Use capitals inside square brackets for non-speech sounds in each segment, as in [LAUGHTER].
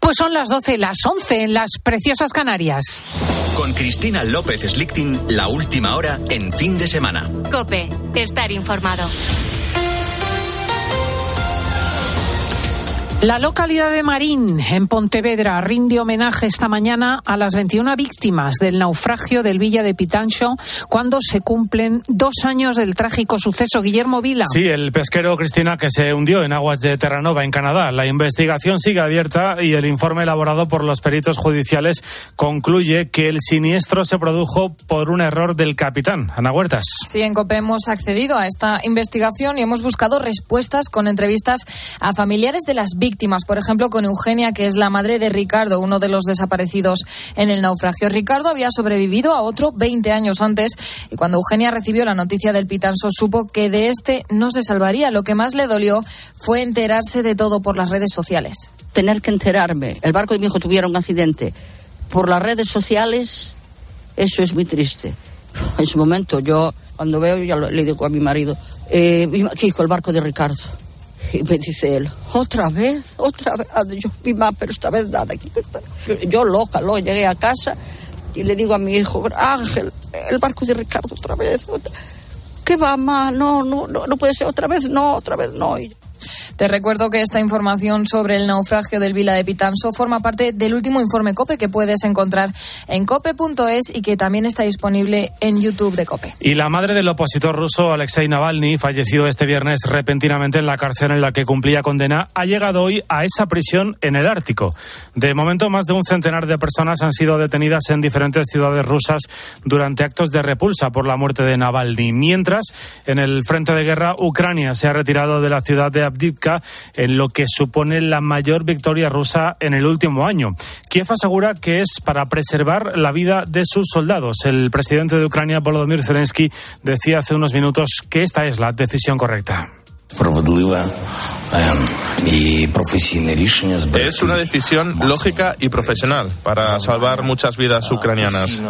Pues son las 12, las 11 en las preciosas Canarias. Con Cristina López Slichting, la última hora en fin de semana. Cope, estar informado. La localidad de Marín, en Pontevedra, rinde homenaje esta mañana a las 21 víctimas del naufragio del Villa de Pitancho cuando se cumplen dos años del trágico suceso. Guillermo Vila. Sí, el pesquero Cristina que se hundió en aguas de Terranova, en Canadá. La investigación sigue abierta y el informe elaborado por los peritos judiciales concluye que el siniestro se produjo por un error del capitán. Ana Huertas. Sí, en COPE hemos accedido a esta investigación y hemos buscado respuestas con entrevistas a familiares de las víctimas víctimas, por ejemplo, con Eugenia, que es la madre de Ricardo, uno de los desaparecidos en el naufragio. Ricardo había sobrevivido a otro 20 años antes y cuando Eugenia recibió la noticia del Pitanso supo que de este no se salvaría. Lo que más le dolió fue enterarse de todo por las redes sociales. Tener que enterarme, el barco de mi hijo tuviera un accidente por las redes sociales, eso es muy triste. En su momento yo, cuando veo, ya le digo a mi marido, eh, hijo, el barco de Ricardo. Y me dice él, otra vez, otra vez. Ah, yo, mi mamá, pero esta vez nada. Yo loca, lo llegué a casa y le digo a mi hijo, Ángel, el barco de Ricardo otra vez. ¿Qué va, mamá? No, no, no, no puede ser otra vez, no, otra vez no. Te recuerdo que esta información sobre el naufragio del Vila de Pitanso forma parte del último informe COPE que puedes encontrar en cope.es y que también está disponible en YouTube de COPE. Y la madre del opositor ruso Alexei Navalny, fallecido este viernes repentinamente en la cárcel en la que cumplía condena, ha llegado hoy a esa prisión en el Ártico. De momento, más de un centenar de personas han sido detenidas en diferentes ciudades rusas durante actos de repulsa por la muerte de Navalny. Mientras, en el frente de guerra, Ucrania se ha retirado de la ciudad de En lo que supone la mayor victoria rusa en el último año. Kiev asegura que es para preservar la vida de sus soldados. El presidente de Ucrania, Volodymyr Zelensky, decía hace unos minutos que esta es la decisión correcta. Es una decisión lógica y profesional para salvar muchas vidas ucranianas.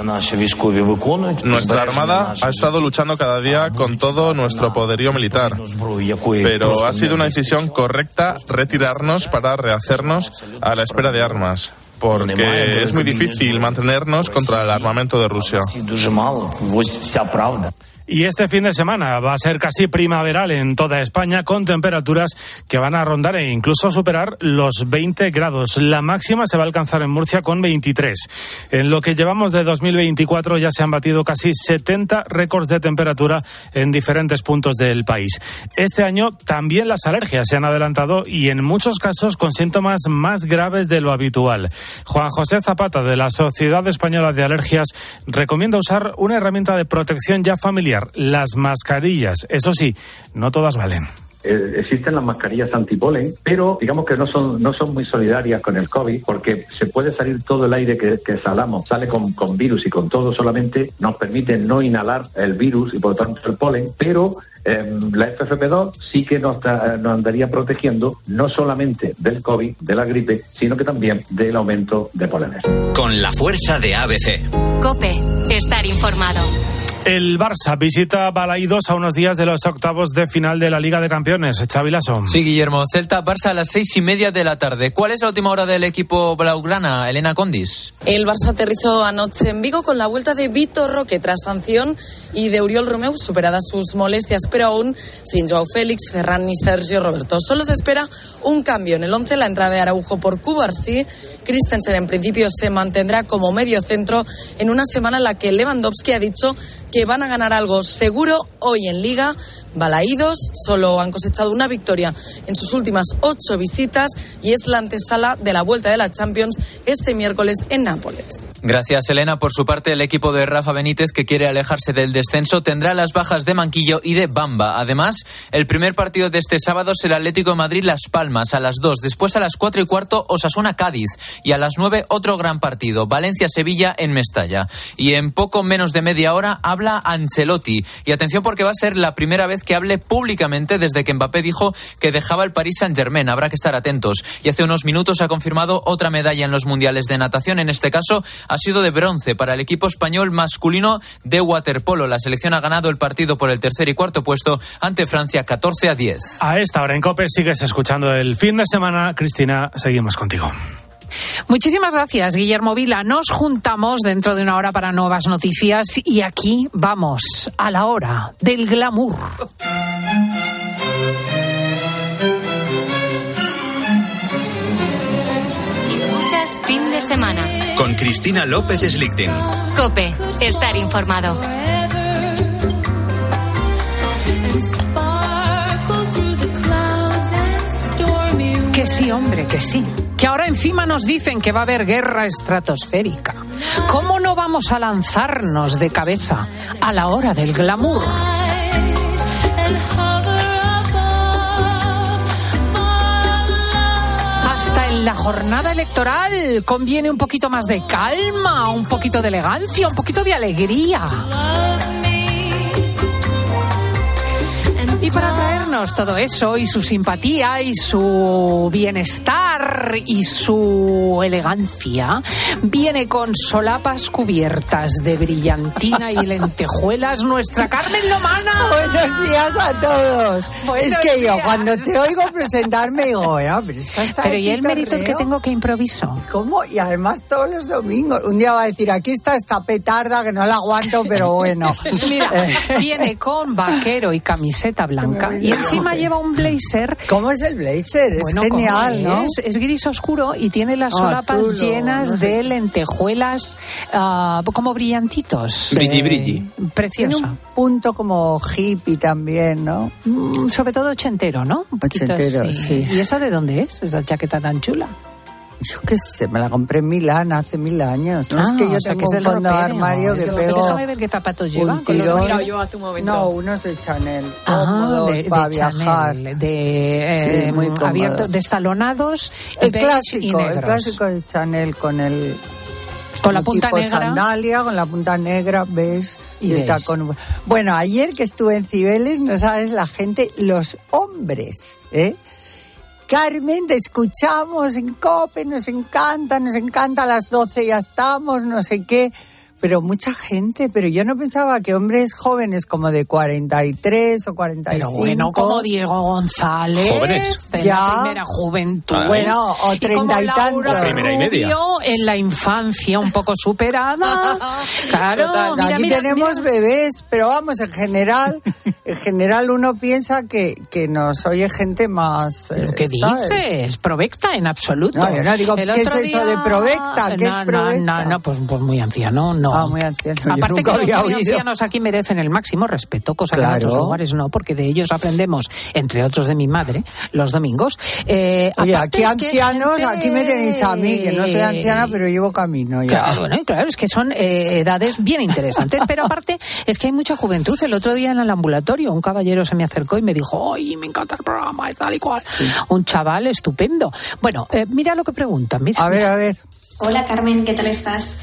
Nuestra Armada ha estado luchando cada día con todo nuestro poderío militar, pero ha sido una decisión correcta retirarnos para rehacernos a la espera de armas porque es muy difícil mantenernos contra el armamento de Rusia. Y este fin de semana va a ser casi primaveral en toda España con temperaturas que van a rondar e incluso superar los 20 grados. La máxima se va a alcanzar en Murcia con 23. En lo que llevamos de 2024 ya se han batido casi 70 récords de temperatura en diferentes puntos del país. Este año también las alergias se han adelantado y en muchos casos con síntomas más graves de lo habitual. Juan José Zapata de la Sociedad Española de Alergias recomienda usar una herramienta de protección ya familiar las mascarillas. Eso sí, no todas valen. Eh, existen las mascarillas antipolen, pero digamos que no son, no son muy solidarias con el COVID porque se puede salir todo el aire que, que salamos, sale con, con, virus y con todo, solamente nos permite no inhalar el virus y por lo tanto el polen, pero eh, la FFP2 sí que nos, nos andaría protegiendo no solamente del COVID, de la gripe, sino que también del aumento de polenes. Con la fuerza de ABC. Cope, estar informado. El Barça visita Balaidos a unos días de los octavos de final de la Liga de Campeones. Xavi Lasso. Sí, Guillermo. Celta Barça a las seis y media de la tarde. ¿Cuál es la última hora del equipo blaugrana, Elena Condis? El Barça aterrizó anoche en Vigo con la vuelta de Vitor Roque tras sanción y de Uriol Romeu superadas sus molestias, pero aún sin Joao Félix, Ferran ni Sergio Roberto. Solo se espera un cambio en el once, la entrada de Araujo por Cubarsí. Christensen en principio se mantendrá como medio centro en una semana en la que Lewandowski ha dicho que van a ganar algo seguro hoy en Liga. Balaídos solo han cosechado una victoria en sus últimas ocho visitas y es la antesala de la vuelta de la Champions este miércoles en Nápoles. Gracias, Elena. Por su parte, el equipo de Rafa Benítez, que quiere alejarse del descenso, tendrá las bajas de Manquillo y de Bamba. Además, el primer partido de este sábado será Atlético de Madrid Las Palmas a las dos. Después, a las cuatro y cuarto, Osasuna Cádiz. Y a las nueve, otro gran partido, Valencia Sevilla en Mestalla. Y en poco menos de media hora habla Ancelotti. Y atención porque va a ser la primera vez que hable públicamente desde que Mbappé dijo que dejaba el Paris Saint-Germain. Habrá que estar atentos. Y hace unos minutos ha confirmado otra medalla en los mundiales de natación. En este caso ha sido de bronce para el equipo español masculino de waterpolo. La selección ha ganado el partido por el tercer y cuarto puesto ante Francia 14 a 10. A esta hora en COPE sigues escuchando el fin de semana. Cristina, seguimos contigo. Muchísimas gracias, Guillermo Vila. Nos juntamos dentro de una hora para nuevas noticias y aquí vamos a la hora del glamour. Escuchas fin de semana. Con Cristina López Slichting. Cope, estar informado. Sí, hombre, que sí. Que ahora encima nos dicen que va a haber guerra estratosférica. ¿Cómo no vamos a lanzarnos de cabeza a la hora del glamour? Hasta en la jornada electoral conviene un poquito más de calma, un poquito de elegancia, un poquito de alegría. Y para traernos todo eso y su simpatía y su bienestar y su elegancia, viene con solapas cubiertas de brillantina y lentejuelas nuestra Carmen Lomana. [LAUGHS] Buenos días a todos. Buenos es que yo días. cuando te oigo presentarme digo, "Bueno, pero está Pero ¿y el mérito torreo". que tengo que improviso? ¿Cómo? Y además todos los domingos. Un día va a decir, aquí está esta petarda que no la aguanto, pero bueno. [LAUGHS] Mira, [LAUGHS] Eh, viene con vaquero y camiseta blanca y encima lleva un blazer. ¿Cómo es el blazer? Es Bueno, genial, ¿cómo ¿no? Es, es gris oscuro y tiene las solapas azul o llenas no sé. de lentejuelas ah, como brillantitos. Brilli, Eh, brilli. Tiene Preciosa. un punto como hippie también, ¿no? Mm, Sobre todo ochentero, ¿no? Un poquito Ochentero, así. sí. ¿Y esa de dónde es? Esa chaqueta tan chula. Yo qué sé, me la compré en Milán hace mil años. No es Ah, que yo o sea, tengo un del fondo de armario que pego Déjame ver qué zapatos lleva. con los tirón. Mira, yo hace un momento. No, unos de Chanel, Ah, cómodos de, de para viajar. Chanel, de eh, Sí, muy cómodos. abiertos, destalonados, El y clásico, el clásico de Chanel con el Con la punta tipo negra. sandalia, con la punta negra, ves, Y y, el tacón. Bueno, ayer que estuve en Cibeles, no sabes la gente, los hombres, ¿eh? Carmen, te escuchamos en COPE, nos encanta, nos encanta, a las 12 ya estamos, no sé qué. Pero mucha gente, pero yo no pensaba que hombres jóvenes como de 43 o 45. Pero bueno, como Diego González. Jóvenes. En Ya. la primera juventud. Bueno, o Y treinta y Laura tantos. La primera y media. En la infancia un poco superada. [LAUGHS] Claro, Total, mira, aquí mira, tenemos mira. bebés, pero vamos, en general, en general uno piensa que, que nos oye gente más. eh, ¿Qué ¿sabes? dices? Provecta en absoluto. No, yo no digo, El ¿qué es eso de provecta? ¿Qué es no, provecta? No, no, pues, pues muy anciano, no. Ah, muy anciano, Aparte que los muy ancianos aquí merecen el máximo respeto, cosa que en Claro. otros lugares no, porque de ellos aprendemos, entre otros de mi madre, los domingos. Eh, Oye, aquí ancianos, gente- aquí me tenéis a mí, que no soy anciana, pero llevo camino ya. Claro, bueno, claro, es que son eh, edades bien interesantes, pero aparte es que hay mucha juventud. El otro día en el ambulatorio un caballero se me acercó y me dijo, ¡ay, me encanta el programa y tal y cual! Un chaval estupendo. Bueno, eh, mira lo que preguntan, mira. A ver, a ver. Hola Carmen, ¿qué tal estás?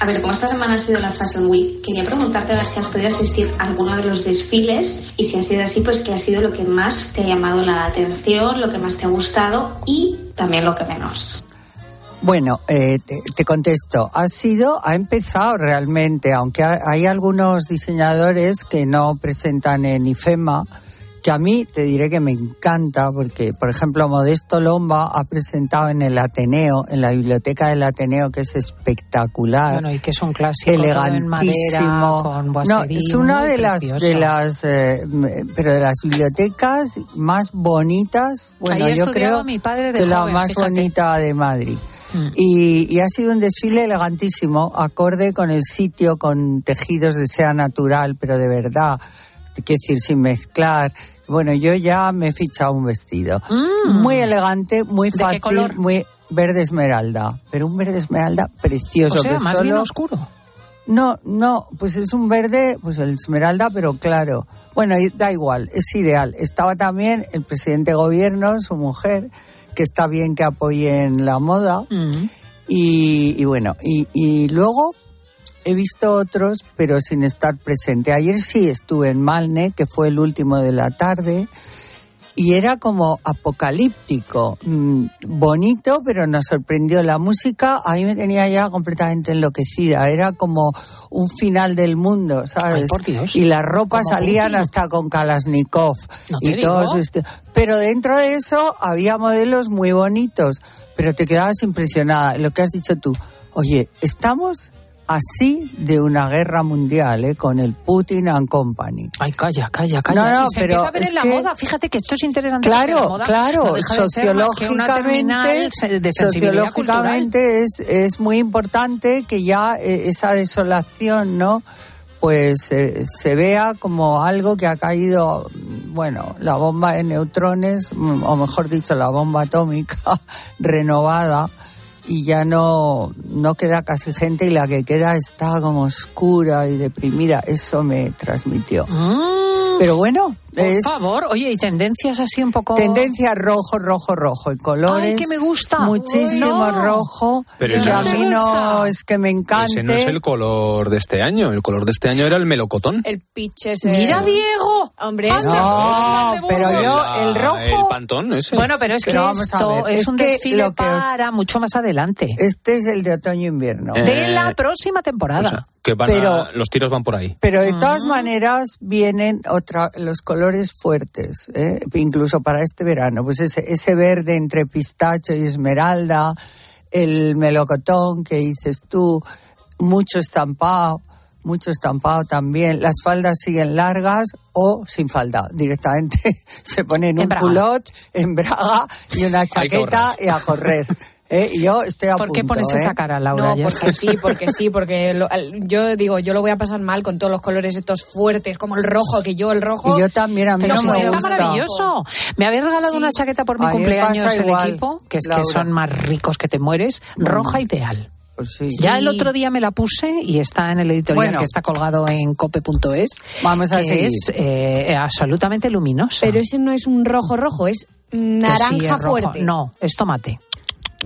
A ver, como esta semana ha sido la Fashion Week, quería preguntarte a ver si has podido asistir a alguno de los desfiles y si ha sido así, pues qué ha sido lo que más te ha llamado la atención, lo que más te ha gustado y también lo que menos. Bueno, eh, te, te contesto. Ha sido, ha empezado realmente, aunque ha- hay algunos diseñadores que no presentan en IFEMA, que a mí te diré que me encanta, porque, por ejemplo, Modesto Lomba ha presentado en el Ateneo, en la biblioteca del Ateneo, que es espectacular. Bueno, y que es un clásico todo en madera, elegantísimo. con no, es una de las, de las, eh, pero de las bibliotecas más bonitas. Bueno, Ahí yo creo mi padre de que la más fíjate. bonita de Madrid. Mm. Y, y ha sido un desfile elegantísimo, acorde con el sitio, con tejidos de seda natural, pero de verdad, quiero decir, sin mezclar. Bueno, yo ya me he fichado un vestido. Muy elegante, muy Mm. ¿De qué fácil, color? muy verde esmeralda. Pero un verde esmeralda precioso. o sea, que más solo... bien oscuro. No, no, pues es un verde, pues el esmeralda, pero claro. Bueno, da igual, es ideal. Estaba también el presidente de gobierno, su mujer, que está bien que apoyen la moda. Mm. Y, y bueno, y, y luego he visto otros, pero sin estar presente. Ayer sí estuve en Malne, que fue el último de la tarde, y era como apocalíptico, mm, bonito, pero nos sorprendió la música. A mí me tenía ya completamente enloquecida. Era como un final del mundo, ¿sabes? Ay, por Dios. Y las ropas salían hasta con Kalashnikov No y todos vestidos. Pero dentro de eso había modelos muy bonitos, pero te quedabas impresionada. Lo que has dicho tú, oye, estamos así de una guerra mundial, ¿eh? con el Putin and Company. Ay, calla, calla, calla. No, no, y se pero empieza a ver es en la que- moda. Fíjate que esto es interesante. Claro, la moda claro, no deja sociológicamente, de sociológicamente es, es muy importante que ya eh, esa desolación, ¿no? Pues eh, se vea como algo que ha caído, mm, bueno, la bomba de neutrones, mm, o mejor dicho, la bomba atómica [LAUGHS] renovada, y ya no, no queda casi gente y la que queda está como oscura y deprimida. Eso me transmitió. Pero bueno. Por es favor, oye, y tendencias así un poco. tendencia rojo, rojo, rojo. Y colores. Ay, que me gusta. Muchísimo Uy, no. rojo. Pero a no mí no es que me encante. Ese no es el color de este año. El color de este año era el melocotón. El pitch ese. Mira, Diego. Hombre, No, de pero Burgos. yo, el rojo. El pantón ese. Bueno, pero es que Pero esto ver, es, es un que desfile lo que os- para mucho más adelante. Este es el de otoño-invierno. Eh, de la próxima temporada. o sea, que van Pero- a- los tiros van por ahí. Pero de todas maneras vienen otra, los colores fuertes, ¿eh? incluso para este verano. Pues ese, ese verde entre pistacho y esmeralda, el melocotón que dices tú, mucho estampado, mucho estampado también. Las faldas siguen largas o sin falda. Directamente [LAUGHS] se ponen En un braga. culot en braga y una chaqueta y a correr. [LAUGHS] ¿eh? Y Yo estoy a ¿Por qué pones ¿eh? esa cara, Laura? No, Ya porque sí, porque sí, porque lo- yo digo, yo lo voy a pasar mal con todos los colores estos fuertes, como el rojo, que yo el rojo... Y yo también, a mí Pero no me está gusta. maravilloso. Me habéis regalado Sí. una chaqueta por mi A cumpleaños el igual, equipo, que es que son más ricos que te mueres. Roja ideal. Pues sí. Ya el otro día me la puse y está en el editorial Bueno. que está colgado en cope.es. Vamos a que seguir. es eh, absolutamente luminosa. Pero ese no es un rojo rojo, es naranja sí, es fuerte. No, es tomate.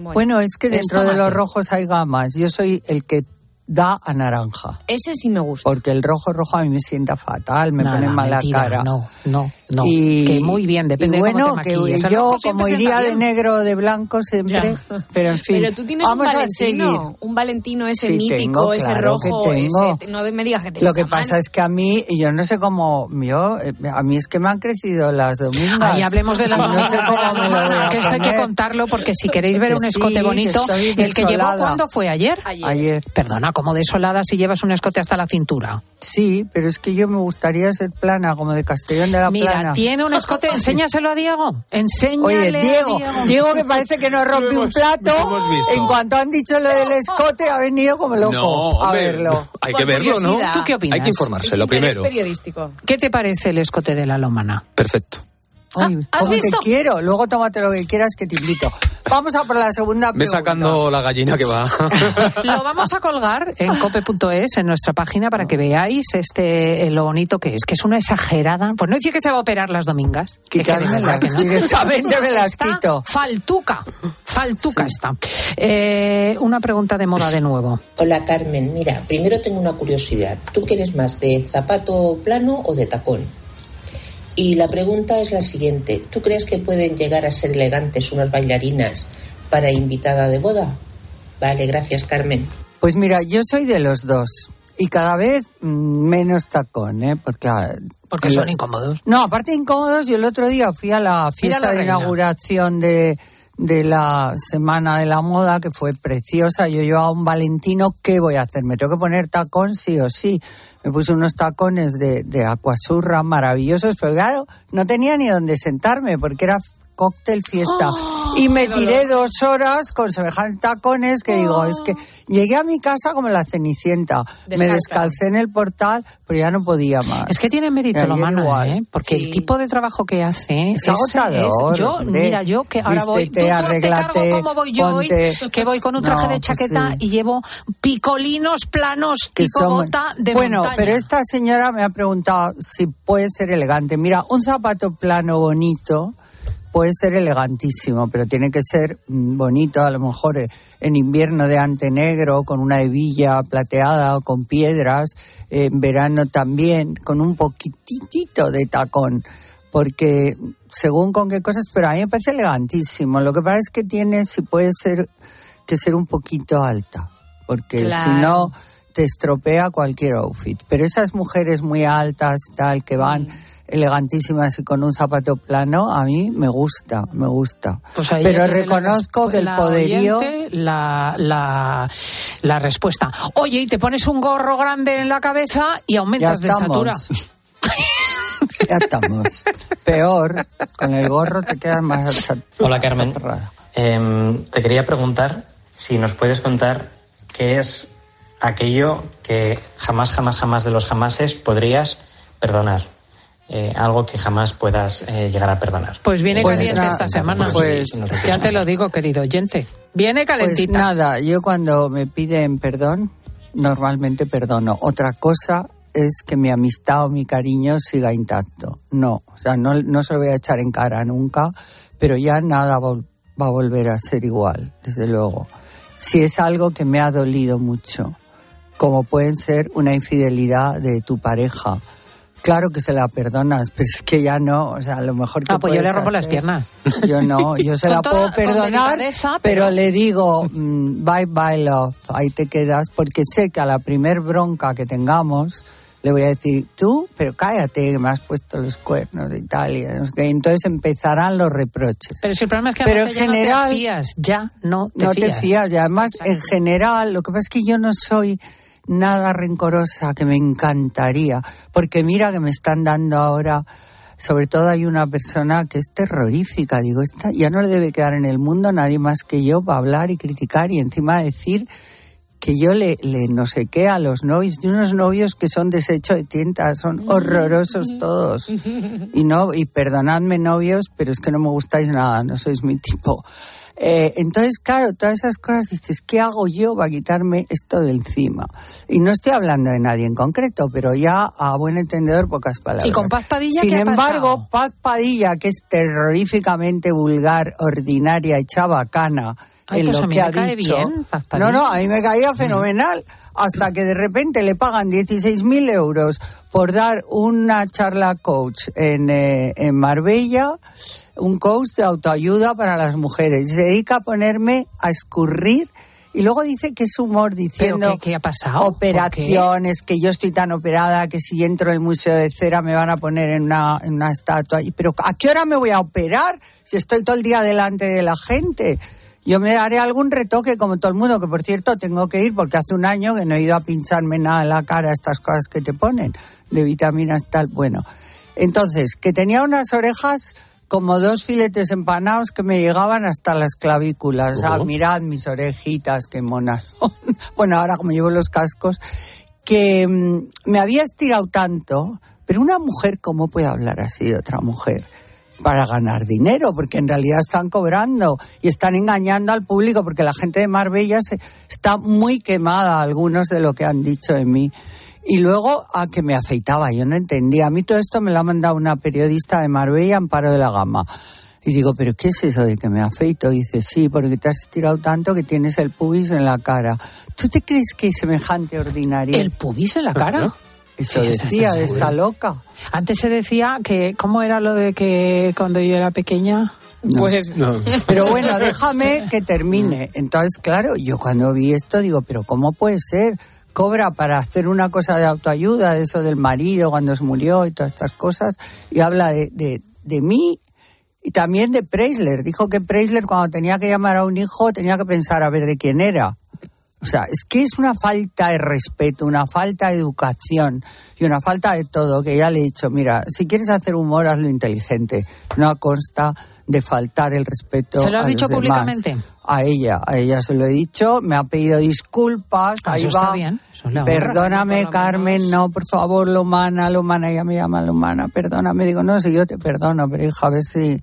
Bueno, es que Es dentro de los rojos hay gamas. Yo soy el que da a naranja. Ese sí me gusta. Porque el rojo rojo a mí me sienta fatal, me Nada, pone mala mentira, cara. No, no, no. Y, que muy bien, depende y de bueno, cómo te que yo como iría de negro o de blanco siempre, Ya. pero en fin. Pero tú tienes vamos un a seguir. Valentino, un Valentino ese Sí, mítico, tengo, ese claro que rojo, ese, no me digas que te Lo que pasa es que a mí, yo no sé cómo, yo, eh, a mí es que me han crecido las domingas. Ahí hablemos de las Y no sé cómo me lo voy a que esto hay que contarlo porque si queréis ver Que un escote sí, que bonito, estoy el que llevó cuándo fue ayer. Ayer. Perdona, como desolada si llevas un escote hasta la cintura. Sí, pero es que yo me gustaría ser plana, como de Castellón de la Mira, tiene un escote, [LAUGHS] enséñaselo a Diego. Enséñale Oye, a Diego, Diego que parece que no rompe un plato. hemos visto. En cuanto han dicho lo del escote, ha venido como loco No, a hombre, verlo. Hay que verlo, ¿no? ¿Tú qué opinas? Hay que informarse, lo primero. periodístico. ¿Qué te parece el escote de la lomana? Perfecto. Ay, ¿has ¿cómo visto? te quiero? Luego tómate lo que quieras que te invito. Vamos a por la segunda Ve pregunta. sacando la gallina que va. [LAUGHS] Lo vamos a colgar en [LAUGHS] cope.es, en nuestra página, para que veáis este eh, lo bonito que es, que es una exagerada. Pues no dice que se va a operar las domingas. que que no. directamente me las quito. Faltuca, faltuca está. Eh, una pregunta de moda de nuevo. Hola Carmen, mira, primero tengo una curiosidad. ¿Tú quieres más de zapato plano o de tacón? Y la pregunta es la siguiente. ¿Tú crees que pueden llegar a ser elegantes unas bailarinas para invitada de boda? Vale, gracias Carmen. Pues mira, yo soy de los dos. Y cada vez mm, menos tacón, ¿eh? Porque, ah, Porque son incómodos. No, aparte de incómodos, yo el otro día fui a la fiesta la de reina. inauguración de, de la Semana de la Moda, que fue preciosa. Yo llevaba un Valentino, ¿qué voy a hacer? Me tengo que poner tacón sí o sí. Me puse unos tacones de, de acuasurra maravillosos, pero claro, no tenía ni dónde sentarme porque era cóctel fiesta. y me tiré dos horas con semejantes tacones que digo, es que llegué a mi casa como la cenicienta. Me descalcé en el portal, pero ya no podía más. Es que tiene mérito lo mano. ¿eh? Porque el tipo de trabajo que hace Es agotador, yo, hombre. mira, yo que ahora voy, Vístete, tú, tú te arréglate, cargo como voy yo hoy, que voy con un traje No, de pues chaqueta sí. y llevo picolinos planos que tipo bota de bueno, montaña. pero esta señora me ha preguntado si puede ser elegante. Mira, un zapato plano bonito puede ser elegantísimo, pero tiene que ser mm, bonito, a lo mejor eh, en invierno de ante negro, con una hebilla plateada o con piedras, eh, en verano también, con un poquitito de tacón, porque según con qué cosas, pero a mí me parece elegantísimo. Lo que pasa es que tiene, si puede ser, que ser un poquito alta, porque Claro. si no te estropea cualquier outfit. Pero esas mujeres muy altas, tal, que van elegantísimas y con un zapato plano, a mí me gusta, me gusta. Pues ahí Pero reconozco la- que el poderío... oyente, la, la, la respuesta. Oye, y te pones un gorro grande en la cabeza y Ya aumentas de estatura. [LAUGHS] ya estamos. Peor, con el gorro te quedas más... Hola Carmen. Em, te quería preguntar si nos puedes contar qué es aquello que jamás, jamás, jamás de los jamases podrías perdonar. Eh, algo que jamás puedas eh, llegar a perdonar. Pues viene Pues caliente nada, esta semana. pues- ya te lo digo, querido oyente. Viene Pues calentita. nada, yo cuando me piden perdón, normalmente perdono. Otra cosa es que mi amistad o mi cariño siga intacto. No, o sea, no, no se lo voy a echar en cara nunca, pero ya nada vol- va a volver a ser igual, desde luego. Si es algo que me ha dolido mucho, como pueden ser una infidelidad de tu pareja. Claro que se la perdonas, pero es que ya no, o sea, lo mejor que Ah, pues yo le rompo las piernas. yo no, yo se [LAUGHS] la puedo perdonar, pero... pero- le digo, mm, bye bye love, ahí te quedas, porque sé que a la primer bronca que tengamos, le voy a decir, tú, pero cállate, que me has puesto los cuernos sé qué. entonces empezarán los reproches. Pero si el problema es que Pero en ya no general- te fías, ya no te no fías. te fías, y además, en general, lo que pasa es que yo no soy nada rencorosa, que me encantaría, porque mira que me están dando ahora, sobre todo hay una persona que es terrorífica, digo, esta ya no le debe quedar en el mundo nadie más que yo para hablar y criticar y encima decir que yo le, le no sé qué a los novios, de unos novios que son desecho de tinta, son horrorosos todos. [LAUGHS] Y no, y perdonadme novios, pero es que no me gustáis nada, no sois mi tipo. Eh, entonces, claro, todas esas cosas dices, ¿qué hago yo para quitarme esto de encima? Y no estoy hablando de nadie en concreto, pero ya a buen entendedor pocas palabras. ¿Y con Paz Padilla Sin qué ha embargo, Paz Padilla, que es terroríficamente vulgar, ordinaria y chabacana Ay, en pues lo a mí que me ha cae dicho. bien, Paz no, no, a mí me caía fenomenal. Hasta que de repente le pagan 16.000 euros por dar una charla coach en, eh, en Marbella, un coach de autoayuda para las mujeres. Se dedica a ponerme a escurrir y luego dice que es humor diciendo qué- qué ha pasado? operaciones, que yo estoy tan operada que si entro en el Museo de Cera me van a poner en una, en una estatua. Y, Pero ¿a qué hora me voy a operar si estoy todo el día delante de la gente? Yo me daré algún retoque como todo el mundo, que por cierto tengo que ir porque hace un año que no he ido a pincharme nada en la cara, estas cosas que te ponen, de vitaminas tal. Bueno, entonces, que tenía unas orejas como dos filetes empanados que me llegaban hasta las clavículas. O sea, Oh. mirad mis orejitas, qué monas [LAUGHS] bueno, ahora como llevo los cascos, que mm, me había estirado tanto, pero una mujer, ¿cómo puede hablar así de otra mujer? Para ganar dinero, porque en realidad están cobrando y están engañando al público, porque la gente de Marbella se, está muy quemada, algunos de lo que han dicho de mí. Y luego a que me afeitaba, yo no entendía. A mí todo esto me lo ha mandado una periodista de Marbella, Amparo de la Gama. Y digo, ¿pero qué es eso de que me afeito? Y dice, sí, porque te has estirado tanto que tienes el pubis en la cara. ¿Tú te crees que es semejante ordinario? ¿El pubis en la cara? Eso Sí, ¿estás decía de esta loca. Antes se decía que, ¿cómo era lo de que cuando yo era pequeña? Pues Pero bueno, déjame que termine. Entonces, claro, yo cuando vi esto digo, pero ¿cómo puede ser? Cobra para hacer una cosa de autoayuda, de eso del marido cuando se murió y todas estas cosas, y habla de, de, de mí y también de Preisler. Dijo que Preisler cuando tenía que llamar a un hijo tenía que pensar a ver de quién era. O sea, es que es una falta de respeto, una falta de educación y una falta de todo, que ya le he dicho, mira, si quieres hacer humor, hazlo inteligente, no a consta de faltar el respeto. ¿Se lo has a dicho los demás. públicamente? A ella, a ella se lo he dicho, me ha pedido disculpas, Ah, ahí eso va. está bien, eso honra. Perdóname, Carmen, no, por favor, Lomana, Lomana, ella me llama Lomana, perdóname, digo, no, si yo te perdono, pero hija, a ver si,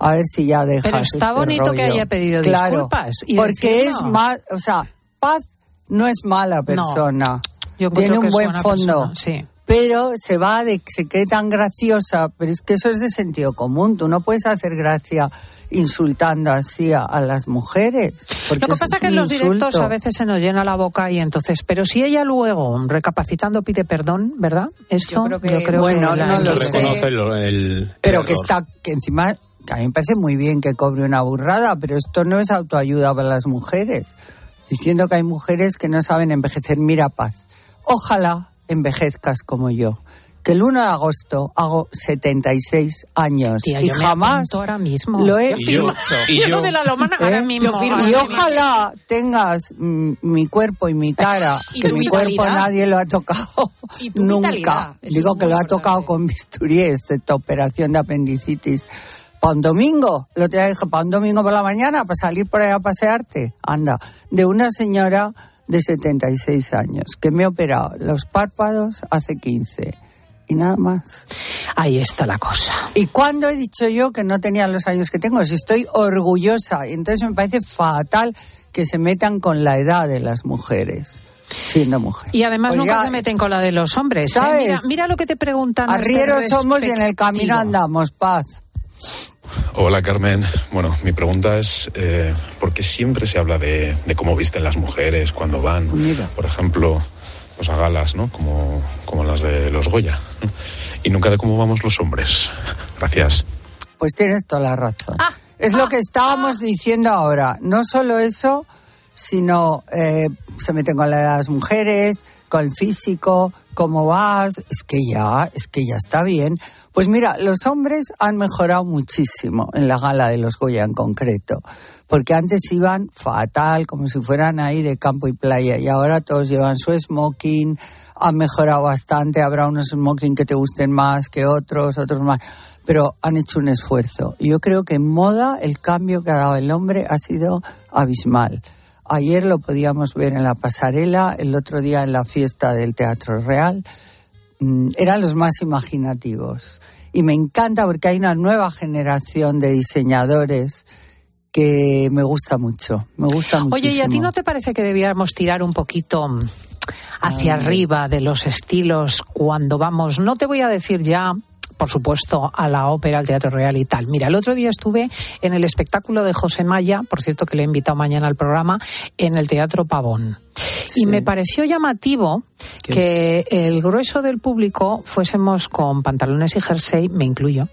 a ver si ya dejas Pero está este bonito que haya pedido Claro, disculpas y porque es más, o sea, Paz no es mala persona, Yo tiene un es buen fondo, persona, sí. Pero se va de que se cree tan graciosa, pero es que eso es de sentido común, tú no puedes hacer gracia insultando así a, a las mujeres. Lo que pasa es que en los directos a veces se nos llena la boca y entonces, pero si ella luego, recapacitando, pide perdón, ¿verdad? Esto yo creo que, Bueno, la- no lo la- sé. Reconoce el, el Pero que error. está, que encima, que a mí me parece muy bien que cobre una burrada, pero esto no es autoayuda para las mujeres. Diciendo que hay mujeres que no saben envejecer. Mira, Paz, ojalá envejezcas como yo, que el 1 de agosto hago 76 años Tía, y yo jamás apunto ahora mismo. lo he firmo. y Yo de la lomana ahora mismo. Y ojalá tengas mm, mi cuerpo y mi cara, [LAUGHS] Y que mi cuerpo vitalidad. nadie lo ha tocado nunca. Digo que lo ha tocado con bisturí, esta operación de apendicitis. Para un domingo, lo te dije, para un domingo por la mañana, para salir por ahí a pasearte. Anda, de una señora de 76 años que me ha operado los párpados hace 15 y nada más. Ahí está la cosa. ¿Y cuándo he dicho yo que no tenía los años que tengo? Si estoy orgullosa. Y entonces me parece fatal que se metan con la edad de las mujeres, siendo mujer. Y además Oiga, nunca se meten con la de los hombres. ¿eh? ¿sabes? Mira, mira lo que te preguntan. Arrieros somos y en el camino andamos, paz. Hola Carmen. Bueno, mi pregunta es, eh, ¿por qué siempre se habla de, de cómo visten las mujeres cuando van, por ejemplo, pues a galas, ¿no? Como, como las de los Goya, ¿no? y nunca de cómo vamos los hombres? Gracias. Pues tienes toda la razón. Ah, es lo que estábamos diciendo ahora. No solo eso, sino eh, se meten con las mujeres, con el físico, cómo vas. Es que ya, es que ya está bien. Pues mira, los hombres han mejorado muchísimo en la gala de los Goya en concreto. Porque antes iban fatal, como si fueran ahí de campo y playa. Y ahora todos llevan su smoking, han mejorado bastante. Habrá unos smoking que te gusten más que otros, otros más. Pero han hecho un esfuerzo. Yo creo que en moda el cambio que ha dado el hombre ha sido abismal. Ayer lo podíamos ver en la pasarela, el otro día en la fiesta del Teatro Real. Mm, Eran los más imaginativos. Y me encanta porque hay una nueva generación de diseñadores que me gusta mucho. Me gusta mucho. Oye, ¿y a ti no te parece que debiéramos tirar un poquito mm, hacia Ay. arriba de los estilos cuando vamos? No te voy a decir ya. Por supuesto, a la ópera, al Teatro Real y tal. Mira, el otro día estuve en el espectáculo de José Maya, por cierto que le he invitado mañana al programa, en el Teatro Pavón. Y me pareció llamativo que el grueso del público fuésemos con pantalones y jersey, me incluyo.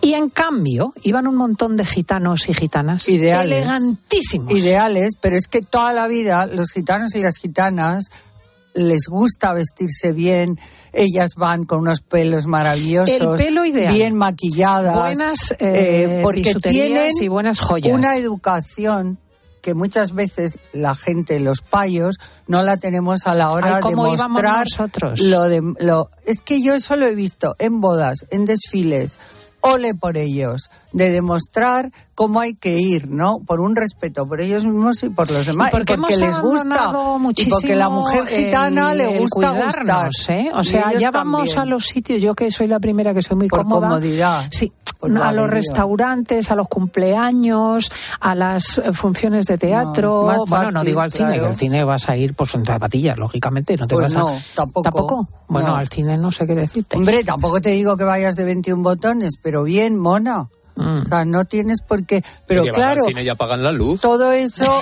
Y en cambio, iban un montón de gitanos y gitanas Ideales. elegantísimos. Ideales, pero es que toda la vida los gitanos y las gitanas les gusta vestirse bien, ellas van con unos pelos maravillosos, El pelo ideal. bien maquilladas, Buenas, eh, porque bisuterías tienen y buenas joyas. una educación que muchas veces la gente, los payos, no la tenemos a la hora Ay, de ¿cómo íbamos mostrar nosotros? lo de lo es que yo eso lo he visto en bodas, en desfiles, ole por ellos, de demostrar cómo hay que ir, ¿no? Por un respeto por ellos mismos y por los demás, Y porque, les gusta, y porque la mujer gitana el- le gusta gustar. ¿eh? O sea, ya vamos también. a los sitios, yo que soy la primera que soy muy Por cómoda. comodidad. Sí. A los restaurantes, a los cumpleaños, a las eh, funciones de teatro. más bueno, no digo al cine, que al cine vas a ir pues en zapatillas, lógicamente, no te Pues vas no, a tampoco. Bueno, No. al cine no sé qué decirte. Hombre, tampoco te digo que vayas de 21 botones, pero bien, mona. Mm. O sea, no tienes por qué. Pero Que claro, cine y apagan la luz. todo eso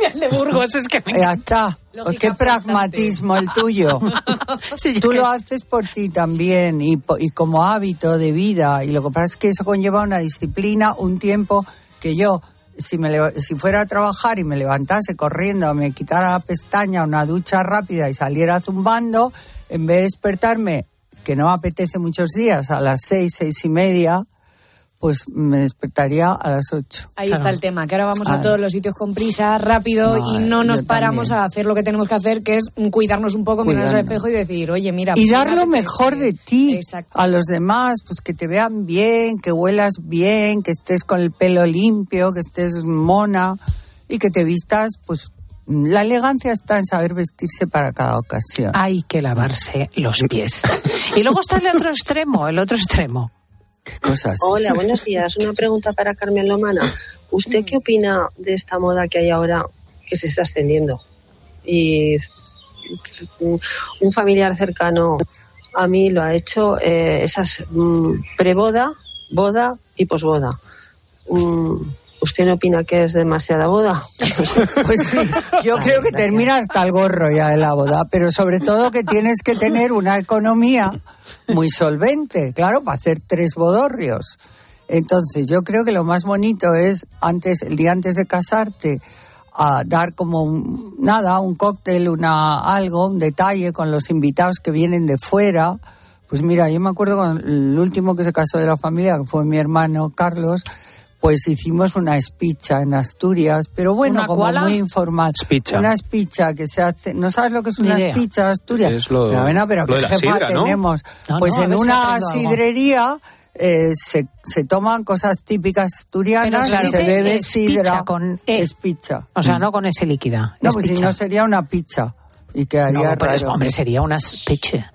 [LAUGHS] de Burgos es que me Ya está. Pues qué pragmatismo el tuyo. [LAUGHS] Tú lo haces por ti también y, y como hábito de vida. Y lo que pasa es que eso conlleva una disciplina, un tiempo que yo, si, me si fuera a trabajar y me levantase corriendo, me quitara la pestaña, una ducha rápida y saliera zumbando, en vez de despertarme, que no apetece muchos días, a las seis, seis y media, pues me despertaría a las ocho. Ahí está el tema, que ahora vamos a todos los sitios con prisa, rápido, y no nos paramos también. a hacer lo que tenemos que hacer, que es cuidarnos un poco, mirarnos al espejo y decir, oye, mira... y pues dar lo mejor de ti a los demás, pues que te vean bien, que huelas bien, que estés con el pelo limpio, que estés mona y que te vistas, pues la elegancia está en saber vestirse para cada ocasión. Hay que lavarse los pies. Y luego está el otro extremo, el otro extremo. ¿Qué cosas? Hola, buenos días. Una pregunta para Carmen Lomana. ¿Usted qué opina de esta moda que hay ahora que se está extendiendo? Y un familiar cercano a mí lo ha hecho, eh, esas mm, preboda, boda y posboda. Mm, ¿Usted no opina que es demasiada boda? [LAUGHS] Pues sí, yo creo que termina hasta el gorro ya de la boda, pero sobre todo que tienes que tener una economía muy solvente, claro, para hacer tres bodorrios. Entonces, yo creo que lo más bonito es antes, el día antes de casarte, a dar como un- nada, un cóctel, una algo, un detalle con los invitados que vienen de fuera, Pues mira, yo me acuerdo con el último que se casó de la familia, que fue mi hermano Carlos, pues hicimos una espicha en Asturias, pero bueno, ¿Una como cuala? muy informal. Espicha. Una espicha que se hace, ¿no sabes lo que es una idea. espicha Asturias? Es lo- pero bueno, pero lo qué de la jefa sidra, ¿no? tenemos. No, pues no, a en una sidrería eh, se, se toman cosas típicas asturianas Pero y se bebe espicha sidra. con E. Espicha. O sea, no con ese líquida. No, es pues si picha. no sería una pizza. Y quedaría No, pero es- hombre, sería una piche.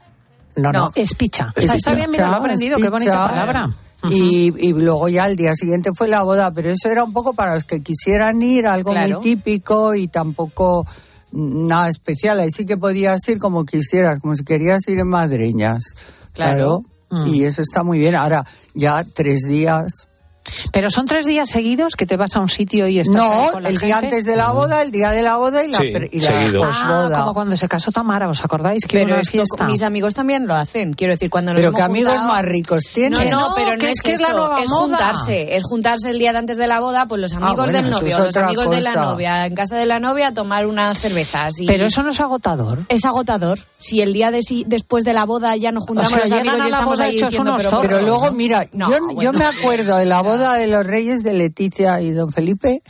No, no, No. es picha. Es Está bien, mira, lo he picha, aprendido, es qué bonita Y, y luego ya al día siguiente fue la boda, pero eso era un poco para los que quisieran ir, algo Claro. muy típico y tampoco nada especial. Ahí sí que podías ir como quisieras, como si querías ir en madreñas. Claro. Mm. Y eso está muy bien. Ahora, ya tres días. Pero son tres días seguidos que te vas a un sitio y estás ahí No, con la el día antes de la boda, el día de la boda y la, Sí, y la. Ah, posboda. como cuando se casó Tamara, ¿os acordáis? Que Pero una esto, fiesta. mis amigos también lo hacen. Quiero decir, cuando nos Pero hemos qué amigos juntado- más ricos tienen. No, Que no, no, pero no que es, es que es la nueva es juntarse, es juntarse el día de antes de la boda, pues los amigos Ah, bueno, del novio, es los amigos de la cosa. novia, en casa de la novia a tomar unas cervezas. Y Pero eso no es agotador. es agotador. Si el día de si- después de la boda ya nos juntamos sea, los amigos y la estamos boda ahí hechos diciendo, unos pero. Pero luego, mira, yo me acuerdo de la boda de los reyes de Leticia y don Felipe,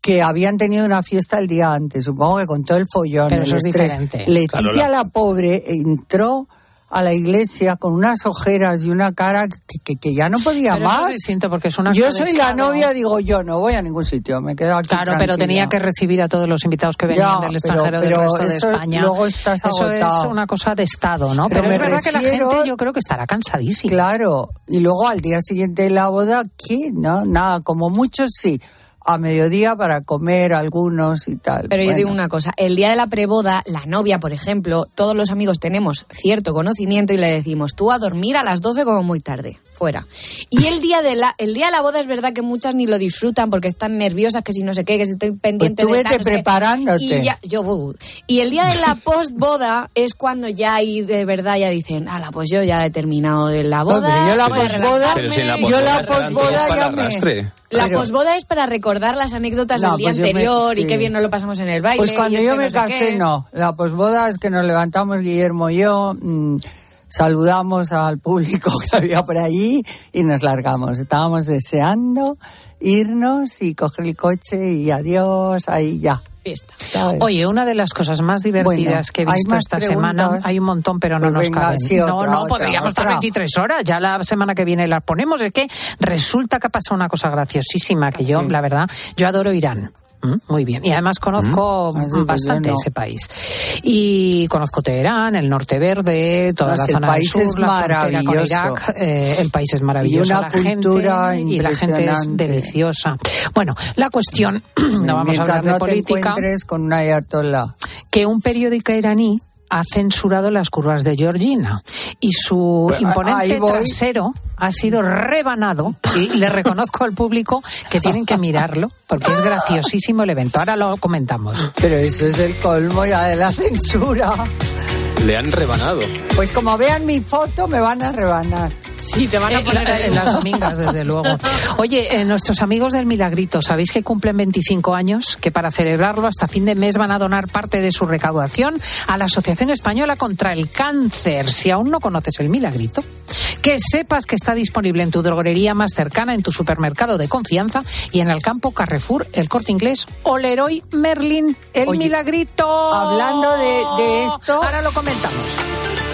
que habían tenido una fiesta el día antes, supongo que con todo el follón, Pero el eso es estrés. diferente. Leticia, Claro, la- la pobre, entró a la iglesia con unas ojeras y una cara que, que- que ya no podía Pero eso más. es distinto porque es una Yo soy la novia, digo yo, no voy a ningún sitio, me quedo aquí Claro, pero tenía que recibir a todos los invitados que venían Ya, del extranjero pero- del resto de España. luego estás Eso es una cosa de Estado, ¿no? Pero es verdad que la gente yo creo que estará cansadísima. Claro, y luego al día siguiente de la boda, ¿qué? No, nada, como muchos sí, a mediodía para comer algunos y tal. Pero yo digo una cosa, el día de la preboda, la novia, por ejemplo, todos los amigos tenemos cierto conocimiento y le decimos, tú a dormir a las 12 como muy tarde, fuera. Y el día de la el día de la boda es verdad que muchas ni lo disfrutan porque están nerviosas, que si no sé qué, que si estoy pendiente Pues tú de vete tal, no sé qué. preparándote. Y ya, yo uh. Y el día de la [LAUGHS] postboda es cuando ya ahí de verdad ya dicen, ala, pues yo ya he terminado de la boda. Hombre, yo la voy a posboda- Pero si la Yo la para ya me-. La Pero- posboda es para recordar las anécdotas No, del día pues me- anterior y qué bien nos lo pasamos en el baile. Pues cuando yo me no sé casé, qué. no. La posboda es que nos levantamos Guillermo y yo, mm, saludamos al público [LAUGHS] que había por allí y nos largamos. Estábamos deseando irnos y coger el coche y adiós, ahí ya. Fiesta. ¿sabes? Oye, una de las cosas más divertidas Bueno, que he ¿hay visto esta preguntas? semana, hay un montón, pero no Pues nos caben. sí, no, otra, no, otra, podríamos estar otra. 23 horas, ya la semana que viene las ponemos. Es que resulta que ha pasado una cosa graciosísima, que yo, la verdad, yo adoro Irán. Mm, Muy bien. Y además conozco Ah, pues bastante no. ese país. Y conozco Teherán, el norte verde, toda No, la zona del sur, es la frontera con. Irak. eh, el país es maravilloso. Y una la gente, cultura y la gente es deliciosa. Bueno, la cuestión, [CLEARS THROAT] no vamos a hablar de no te política encuentres con una ayatollah. que un periódico iraní ha censurado las curvas de Georgina y su Bueno, imponente trasero ha sido rebanado y le reconozco al público que tienen que mirarlo porque es graciosísimo el evento. Ahora lo comentamos. Pero eso es el colmo ya de la censura. Le han rebanado. Pues como vean mi foto, me van a rebanar. Sí, te van a poner ahí. en las domingas, desde luego. Oye, eh, nuestros amigos del Milagrito, ¿sabéis que cumplen 25 años? Que para celebrarlo hasta fin de mes van a donar parte de su recaudación a la Asociación Española contra el Cáncer. Si aún no conoces el Milagrito, que sepas que está disponible en tu droguería más cercana, en tu supermercado de confianza y en el campo Carrefour, el Corte Inglés o Leroy Merlin, el Oye, Milagrito. hablando de- de esto- Ahora lo comentamos.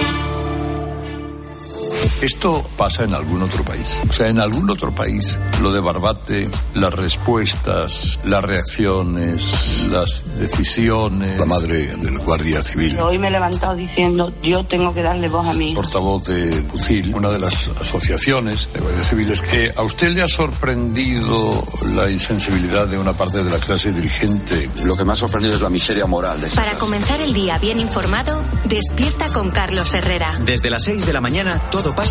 Esto pasa en algún otro país. O sea, en algún otro país, lo de Barbate, las respuestas, las reacciones, las decisiones. La madre del Guardia Civil. Hoy me he levantado diciendo, yo tengo que darle voz a mí. Portavoz de UCIL, una de las asociaciones de guardias civiles, que a usted le ha sorprendido la insensibilidad de una parte de la clase dirigente. Lo que me ha sorprendido es la miseria moral de Para clase. comenzar el día bien informado, despierta con Carlos Herrera. Desde las 6 de la mañana todo pasa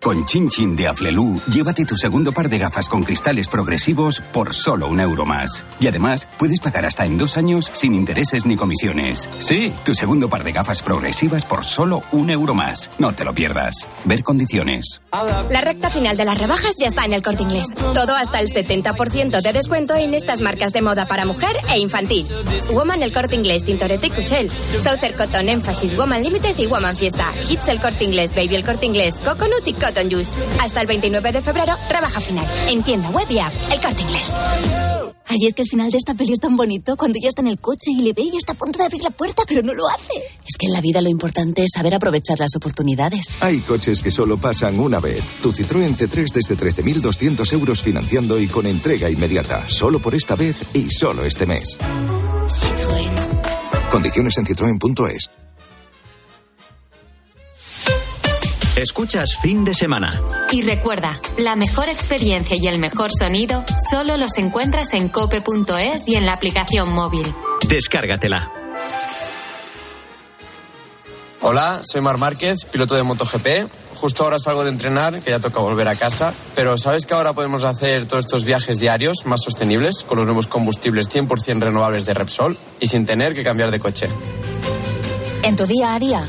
Con Chin Chin de Aflelu, llévate tu segundo par de gafas con cristales progresivos por solo un euro más. Y además, puedes pagar hasta en dos años sin intereses ni comisiones. Sí, tu segundo par de gafas progresivas por solo un euro más. No te lo pierdas. Ver condiciones. La recta final de las rebajas ya está en el corte inglés. Todo hasta el 70% de descuento en estas marcas de moda para mujer e infantil. Woman el corte inglés, Tintoretto y Cuchel. Southern Cotton Emphasis, Woman Limited y Woman Fiesta. Hits el corte inglés, Baby el corte inglés, Coconut y Cotton Juice. Hasta el 29 de febrero, rebaja final. En tienda web y app, el corte inglés. Ay, es que el final de esta peli es tan bonito cuando ya está en el coche y le ve y está a punto de abrir la puerta, pero no lo hace. Es que en la vida lo importante es saber aprovechar las oportunidades. Hay coches que solo pasan una vez. Tu Citroën C3 desde 13.200 euros financiando y con entrega inmediata. Solo por esta vez y solo este mes. Citroën. Condiciones en citroen.es. Escuchas fin de semana. Y recuerda, la mejor experiencia y el mejor sonido solo los encuentras en cope.es y en la aplicación móvil. Descárgatela. Hola, soy Mar Márquez, piloto de MotoGP. Justo ahora salgo de entrenar, que ya toca volver a casa. Pero ¿sabes que ahora podemos hacer todos estos viajes diarios más sostenibles con los nuevos combustibles 100% renovables de Repsol y sin tener que cambiar de coche? En tu día a día,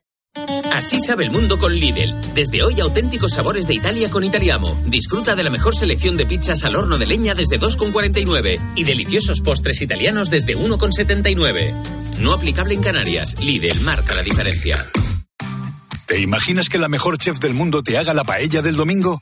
Así sabe el mundo con Lidl. Desde hoy auténticos sabores de Italia con Italiamo. Disfruta de la mejor selección de pizzas al horno de leña desde 2,49 y deliciosos postres italianos desde 1,79. No aplicable en Canarias. Lidl marca la diferencia. ¿Te imaginas que la mejor chef del mundo te haga la paella del domingo?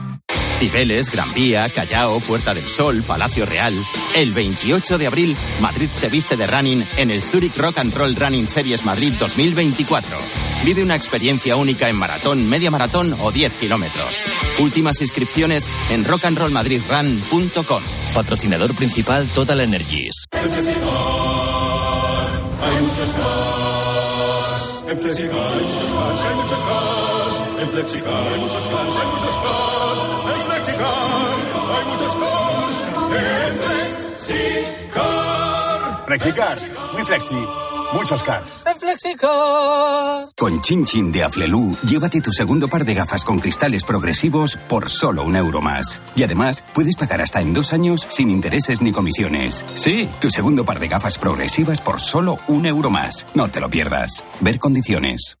Cibeles, Gran Vía, Callao, Puerta del Sol, Palacio Real. El 28 de abril, Madrid se viste de running en el Zurich Rock and Roll Running Series Madrid 2024. Vive una experiencia única en maratón, media maratón o 10 kilómetros. Últimas inscripciones en rockandrollmadridrun.com. Patrocinador principal Total Energies. En Flexicar hay muchos cars. En Flexicar hay muchos cars, hay muchos cars. En Flexicar hay muchos cars, hay muchos cars. Hay muchos cars. En Flexicar. Flexicar, muy flexi. Muchos cars. En Flexicar. Con Chin Chin de Aflelu, llévate tu segundo par de gafas con cristales progresivos por solo un euro más. Y además, puedes pagar hasta en dos años sin intereses ni comisiones. Sí, tu segundo par de gafas progresivas por solo un euro más. No te lo pierdas. Ver condiciones.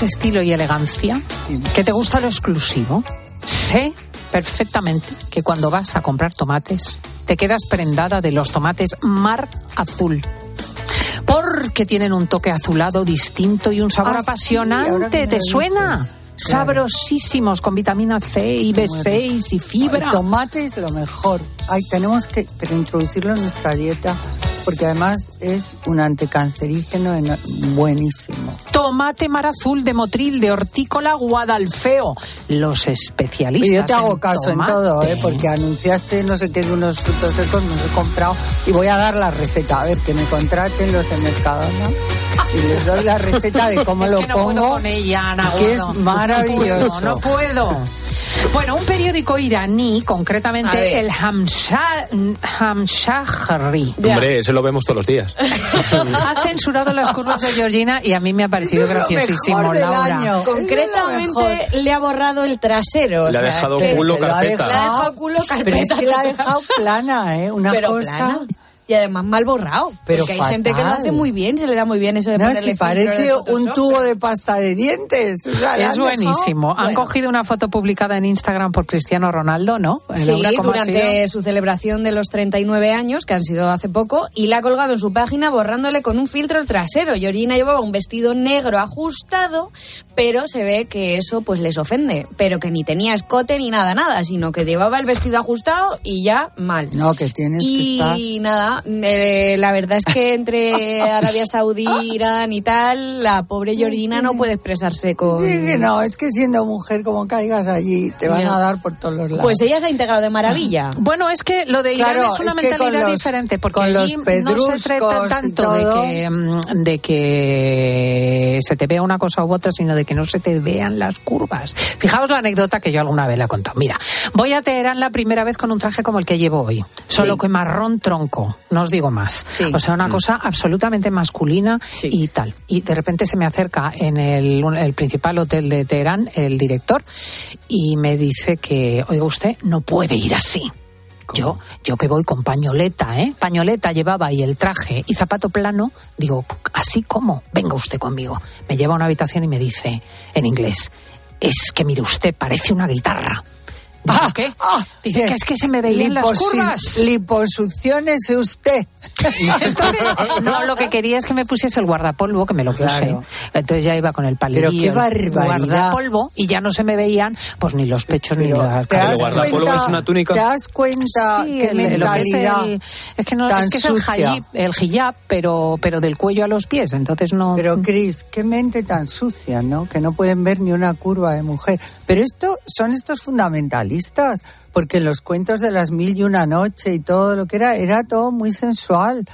Tienes estilo y elegancia, que te gusta lo exclusivo, sé perfectamente que cuando vas a comprar tomates te quedas prendada de los tomates mar azul. Porque tienen un toque azulado distinto y un sabor Ah, sí, apasionante. me ¿Te suena? Sabrosísimos con vitamina C y B6 y fibra. El tomate es lo mejor. Ay, tenemos que pero introducirlo en nuestra dieta porque además es un anticancerígeno en- buenísimo. Tomate mar azul de motril de hortícola Guadalfeo. Los especialistas. Y yo te hago en caso en todo, ¿eh? porque anunciaste no sé qué de unos frutos secos, me los he comprado y voy a dar la receta. A ver, que me contraten los de Mercadona y les doy la receta de cómo [LAUGHS] Es lo que no pongo. puedo con ella, Ana que es maravilloso. No puedo. Bueno, un periódico iraní, concretamente el Hamsha- Hamshahri, Hombre, ese lo vemos todos los días. [LAUGHS] ha censurado las curvas de Georgina y a mí me ha parecido es lo graciosísimo, mejor del Laura. año. Concretamente le ha borrado el trasero. o Le ha sea, dejado culo carpeta. Le ha dejado culo carpeta. Pero es que la ha dejado plana, ¿eh? Una Pero cosa. plana. Y además mal borrado. Pero porque hay gente que lo hace muy bien, se le da muy bien eso de No, ponerle si filtro parece de un tubo de pasta de dientes. O sea, le Es buenísimo. Han Bueno. cogido una foto publicada en Instagram por Cristiano Ronaldo, ¿no? Sí, Laura, ¿cómo ha durante su celebración de los 39 años, que han sido hace poco, y la ha colgado en su página borrándole con un filtro el trasero. Georgina llevaba un vestido negro ajustado, pero se ve que eso pues les ofende. Pero que ni tenía escote ni nada, nada, sino que llevaba el vestido ajustado y ya mal. No, que tienes que estar. Y eh, la verdad es que entre Arabia Saudí, Irán y tal, la pobre Georgina no puede expresarse con... Sí, que no, es que siendo mujer, como caigas allí, te van a dar por todos los lados. Pues ella se ha integrado de maravilla. Bueno, es que lo de Irán Claro, es una es que con mentalidad los- diferente, porque allí no se pedruscos trata tanto de todo. que, mm, de que se te vea una cosa u otra, sino de que no se te vean las curvas. Fijaos la anécdota que yo alguna vez la he contado. Mira, voy a Teherán la primera vez con un traje como el que llevo hoy, solo Sí. que marrón tronco, no os digo más. Sí. O sea, una cosa absolutamente masculina Sí. y tal. Y de repente se me acerca en el, un- el principal hotel de Teherán el director y me dice que, oiga usted, no puede ir así. Yo, yo que voy con pañoleta, ¿eh? Pañoleta llevaba y el traje y zapato plano, digo, así como, venga usted conmigo. Me lleva a una habitación y me dice, en inglés, es que mire usted, parece una guitarra. Digo, ¿qué? Dice que es que se me veían las curvas. Liposucciones usted. Entonces, no, lo que quería es que me pusiese el guardapolvo, que me lo puse. Claro. Entonces ya iba con el Pero palillo, qué el barbaridad. guardapolvo, y ya no se me veían pues ni los pechos ni Pero la ¿te cara. das ¿El guardapolvo cuenta- es una túnica? ¿Te das cuenta Sí, qué el- lo que es mentalidad el- es que no tan es que es el hijab, el hijab, pero pero del cuello a los pies, entonces no Pero Cris, qué mente tan sucia, ¿no? Que no pueden ver ni una curva de mujer. Pero esto son estos porque los cuentos de las mil y una noche y todo lo que era, era todo muy sensual.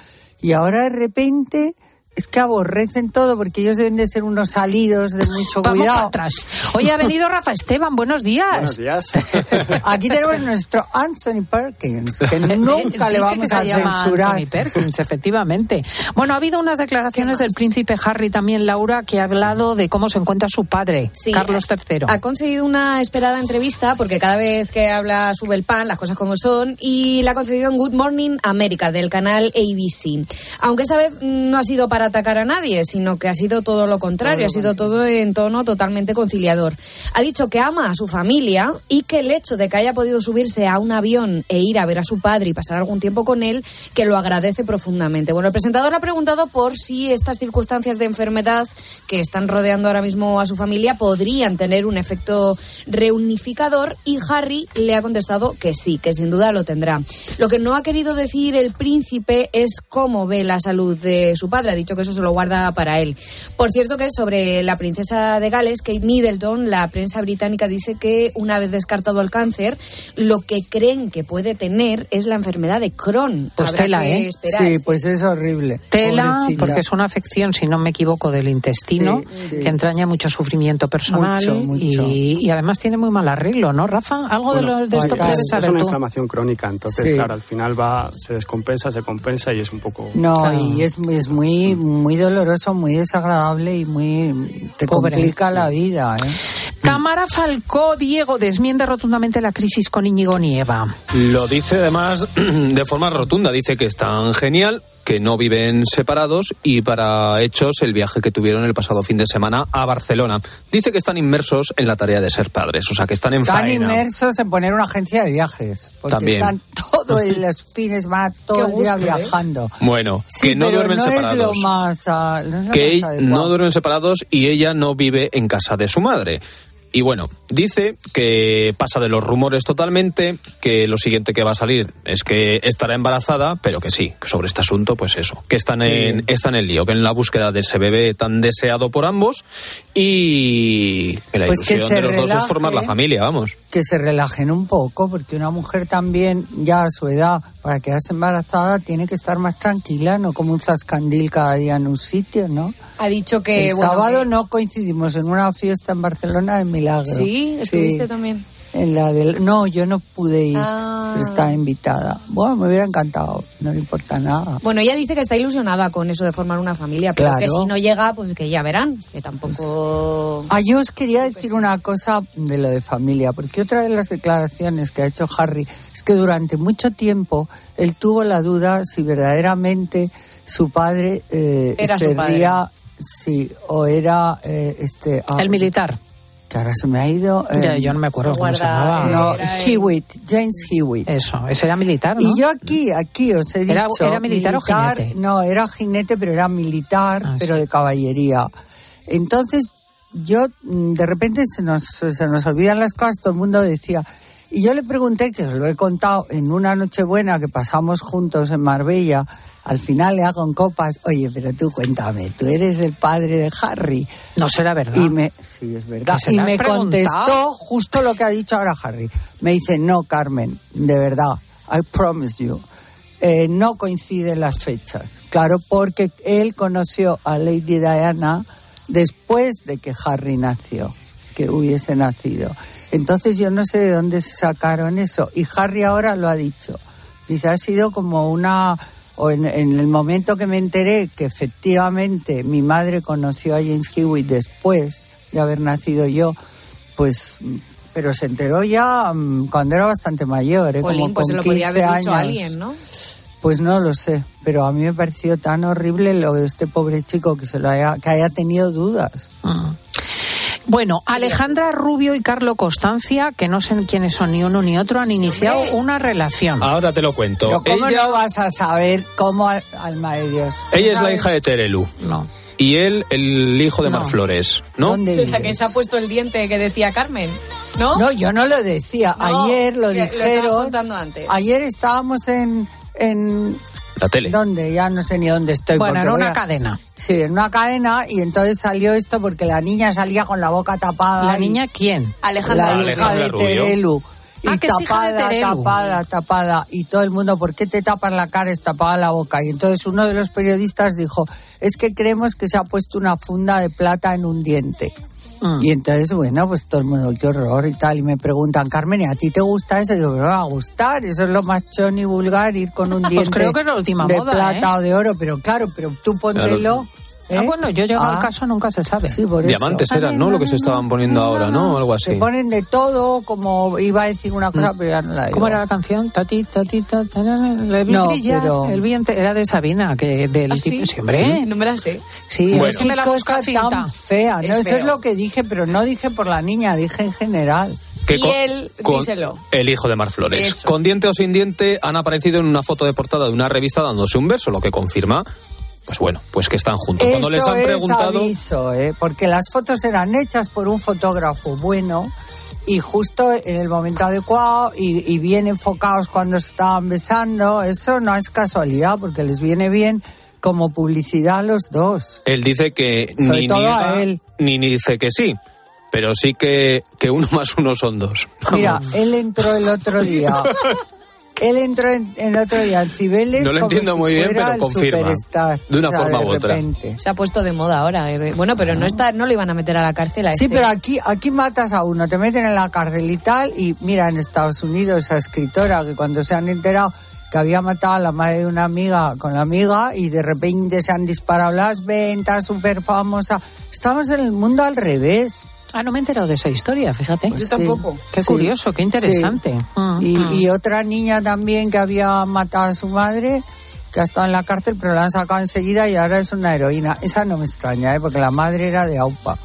Y ahora de repente es que aborrecen todo, porque ellos deben de ser unos salidos de mucho Vamos cuidado. atrás. Hoy ha venido Rafa Esteban, buenos días. Buenos días. [LAUGHS] Aquí tenemos nuestro Anthony Perkins, que [LAUGHS] nunca le vamos que se a llama censurar. Anthony Perkins, efectivamente. Bueno, ha habido unas declaraciones del príncipe Harry también, Laura, que ha hablado de cómo se encuentra su padre, Sí, Carlos III. Ha concedido una esperada entrevista porque cada vez que habla sube el pan, las cosas como son, y la ha concedido en Good Morning America del canal ABC. Aunque esta vez no ha sido para atacar a nadie, sino que ha sido todo lo contrario, ha sido todo en tono totalmente conciliador. Ha dicho que ama a su familia y que el hecho de que haya podido subirse a un avión e ir a ver a su padre y pasar algún tiempo con él, que lo agradece profundamente. Bueno, el presentador ha preguntado por si estas circunstancias de enfermedad que están rodeando ahora mismo a su familia podrían tener un efecto reunificador y Harry le ha contestado que sí, que sin duda lo tendrá. Lo que no ha querido decir el príncipe es cómo ve la salud de su padre, ha dicho que eso se lo guarda para él. Por cierto que sobre la princesa de Gales, Kate Middleton, la prensa británica dice que una vez descartado el cáncer, lo que creen que puede tener es la enfermedad de Crohn. Pues Habrá tela, que ¿eh? esperar. Sí, pues es horrible. Tela, Pobrecilla. porque es una afección, si no me equivoco, del intestino, Sí, sí. que entraña mucho sufrimiento personal Mucho, mucho. Y, y además tiene muy mal arreglo, ¿no, Rafa? Algo de, Bueno, lo, de esto es- puedes es, saber una tú. inflamación crónica, entonces, Sí. claro, al final va, se descompensa, se compensa y es un poco. No, Claro. y es, es muy, muy doloroso, muy desagradable y muy te Pobre. complica la vida, ¿eh? Tamara Falcó, Diego, desmiende rotundamente la crisis con Íñigo Nieva. Lo dice además [CLEARS THROAT] de forma rotunda, dice que están genial, que no viven separados y para hechos el viaje que tuvieron el pasado fin de semana a Barcelona. Dice que están inmersos en la tarea de ser padres, o sea que están en Están faena. inmersos en poner una agencia de viajes. Porque También. están todo en [LAUGHS] los fines, van todo Qué el día gusto, ¿eh? viajando. Bueno, Sí, que no duermen no separados. Es lo más, no es lo que no duermen separados y ella no vive en casa de su madre. Y bueno, dice que pasa de los rumores totalmente, que lo siguiente que va a salir es que estará embarazada, pero que sí, que sobre este asunto, pues eso, que están en, está en el lío, que en la búsqueda de ese bebé tan deseado por ambos y que la Pues ilusión de los dos es formar la familia, vamos. que se relajen un poco, porque una mujer también, ya a su edad, para quedarse embarazada, tiene que estar más tranquila, no como un zascandil cada día en un sitio, ¿no? Ha dicho que. El bueno, sábado que- no coincidimos en una fiesta en Barcelona en Milagro. Sí, estuviste también. En la del... No, yo no pude ir, Ah. pero estaba invitada. Bueno, me hubiera encantado, no le importa nada. Bueno, ella dice que está ilusionada con eso de formar una familia, pero Claro. que si no llega, pues que ya verán, que tampoco... Ah, yo os quería decir una cosa de lo de familia, porque otra de las declaraciones que ha hecho Harry es que durante mucho tiempo él tuvo la duda si verdaderamente su padre eh, Era su sería, sí, o era eh, este. ah, El militar. Que ahora se me ha ido. eh, Ya, yo no me acuerdo cómo se llamaba. No, Hewitt, James Hewitt. Eso, ese era militar, ¿no? Y yo aquí, aquí os he dicho. ¿Era- era militar o jinete? No, era jinete, pero era militar, Ah, pero de caballería. Entonces, yo, mm, de repente se nos, se nos olvidan las cosas, todo el mundo decía. Y yo le pregunté, que os lo he contado en una Nochebuena que pasamos juntos en Marbella, al final le hago en copas, oye, pero tú cuéntame, tú eres el padre de Harry. No será verdad. Y me, sí, es verdad. ¿Que se Y me preguntado? contestó justo lo que ha dicho ahora Harry. Me dice, no, Carmen, de verdad, I promise you. eh, no coinciden las fechas. Claro, porque él conoció a Lady Diana después de que Harry nació, que hubiese nacido. Entonces yo no sé de dónde se sacaron eso. Y Harry ahora lo ha dicho. Dice, ha sido como una... O en, en el momento que me enteré que efectivamente mi madre conoció a James Hewitt después de haber nacido yo, pues... Pero se enteró ya mm, cuando era bastante mayor, ¿eh? Jolín, como pues con se lo podía 15 haber dicho a años. alguien, ¿no? Pues no lo sé, pero a mí me pareció tan horrible lo de este pobre chico que se lo haya, que haya tenido dudas. Bueno, Alejandra Rubio y Carlo Constancia, que no sé quiénes son ni uno ni otro, han iniciado una relación. Ahora te lo cuento. Pero ¿cómo Ella, no vas a saber cómo, al- alma de Dios? ella es la hija de Terelu. No. Y él, el hijo de Mar Flores, ¿no? La que se ha puesto el diente que decía Carmen, ¿no? No, yo no lo decía. No, Ayer lo que lo estabas dijeron. contando antes. Ayer estábamos en, en La tele. ¿Dónde? Ya no sé ni dónde estoy. Bueno, en una a- cadena. Sí, en una cadena y entonces salió esto porque la niña salía con la boca tapada. ¿La y- niña quién? Alejandra. La hija Alejandra de Rubio. Terelu. Y Ah, que es hija de tapada, Terelu. tapada, tapada. Y todo el mundo, ¿por qué te tapas la cara? Es tapada la boca. Y entonces uno de los periodistas dijo, es que creemos que se ha puesto una funda de plata en un diente. Mm. Y entonces, bueno, pues todo el mundo, qué horror y tal. Y me preguntan, Carmen, ¿y a ti te gusta eso? Y digo, me va a gustar. Eso es lo más chón y vulgar, ir con un [LAUGHS] Pues diente creo que es la última de moda, plata ¿eh? o de oro. Pero claro, pero tú póntelo. Ah, ¿eh? bueno, yo llego al Ah, caso, nunca se sabe. Sí, por eso. Diamantes eran, ¿no? Lo que se estaban poniendo ahora, ¿no? Algo Se así. ponen de todo, como iba a decir una cosa, pero ya no la digo. ¿Cómo era la canción? Tati, tati, tati, No, brilla, pero- el viento, era de Sabina, que del ¿Ah, tipo, sí, hombre. No me la sé. Sí, Bueno. me la busca cosa cinta. tan fea, ¿no? Es Eso es lo que dije, pero no dije por la niña, dije en general. Que Y con- él, con- díselo. El hijo de Mar Flores. Eso. Con diente o sin diente han aparecido en una foto de portada de una revista dándose un beso, lo que confirma, pues bueno, pues que están juntos. Cuando les han es preguntado, aviso, ¿eh? porque las fotos eran hechas por un fotógrafo bueno y justo en el momento adecuado y, y bien enfocados cuando estaban besando. Eso no es casualidad, porque les viene bien como publicidad a los dos. él dice que Sobre ni todo niega, a él. ni ni dice que sí, pero sí que, que uno [LAUGHS] más uno son dos. Mira, él entró el otro día. [LAUGHS] Él entró en, el otro día en Cibeles. No lo como entiendo si muy bien, pero confirma. superstar. De una O sea, forma de u otra. Se ha puesto de moda ahora. eh, Bueno, pero no está, no le iban a meter a la cárcel a Sí, este. pero aquí, aquí matas a uno, te meten en la cárcel y tal, y mira, en Estados Unidos esa escritora que cuando se han enterado que había matado a la madre de una amiga con la amiga y de repente se han disparado las ventas, súper famosa. Estamos en el mundo al revés. Ah, no me he enterado de esa historia, fíjate. Pues sí, Qué sí, curioso, qué interesante. sí. Mm, Y, mm. y otra niña también que había matado a su madre, que ha estado en la cárcel, pero la han sacado enseguida y ahora es una heroína. Esa no me extraña, ¿eh? porque la madre era de AUPA.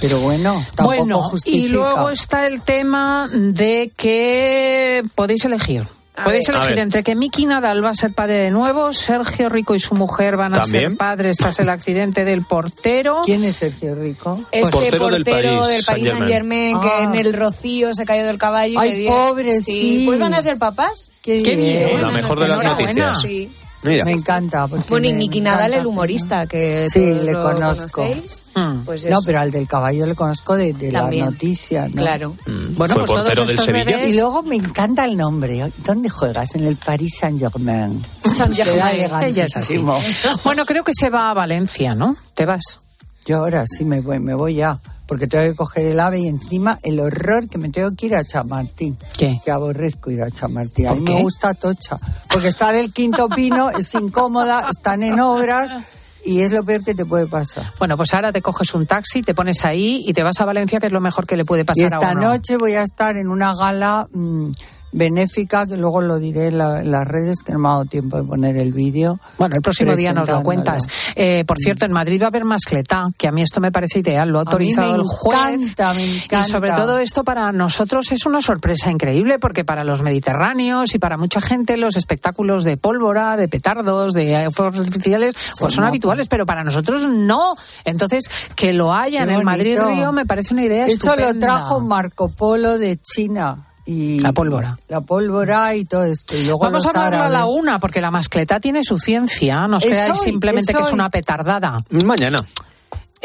Pero bueno, tampoco Bueno, justifica. y luego está el tema de que podéis elegir Podéis elegir entre que Miki Nadal va a ser padre de nuevo, Sergio Rico y su mujer van a ¿También? ser padres tras el accidente del portero. ¿Quién es Sergio Rico? Este Portero portero, del del Paris Saint Germain, que Ah. en el rocío se cayó del caballo. Ay, pobre, sí. sí. Pues van a ser papás. Qué, Qué bien. La mejor de las Enhorabuena. noticias. Sí. Mira. Me encanta. porque Bueno, y me Miki Nadal, el humorista, que Sí, todos le lo conozco. conocéis. Mm. Pues No, pero al del caballo le conozco de, de la noticia, ¿no? Claro. Bueno, Fue pues todos portero del estos Sevilla. bebés- Y luego me encanta el nombre. ¿Dónde juegas? En el Paris Saint Germain. Saint Germain. Ella es así. Bueno, creo que se va a Valencia, ¿no? ¿Te vas? Yo ahora sí me voy, me voy ya. Porque tengo que coger el ave y encima el horror que me tengo que ir a Chamartín. ¿Qué? Que aborrezco ir a Chamartín. A ¿Por mí qué? me gusta Tocha. Porque estar en el quinto [LAUGHS] pino es incómoda, están en obras y es lo peor que te puede pasar. Bueno, pues ahora te coges un taxi, te pones ahí y te vas a Valencia, que es lo mejor que le puede Y pasar esta a uno. noche voy a estar en una gala mm, benéfica, que luego lo diré en, la- en las redes, que no me ha dado tiempo de poner el vídeo. Bueno, el próximo día nos lo cuentas. Eh, por cierto, en Madrid va a haber mascletá, que a mí esto me parece ideal, lo ha autorizado el juez. encanta, me encanta. Y sobre todo esto para nosotros es una sorpresa increíble, porque para los mediterráneos y para mucha gente los espectáculos de pólvora, de petardos, de fuegos artificiales, pues son habituales, pero para nosotros no. Entonces, que lo haya en el Madrid bonito. Río me parece una idea Eso lo trajo Marco Polo de China. Y La pólvora. La pólvora y todo esto. Y luego Vamos a los hablarlo a la una, porque la mascletá tiene su ciencia. No os Es creáis hoy, simplemente es que es una petardada. Mañana.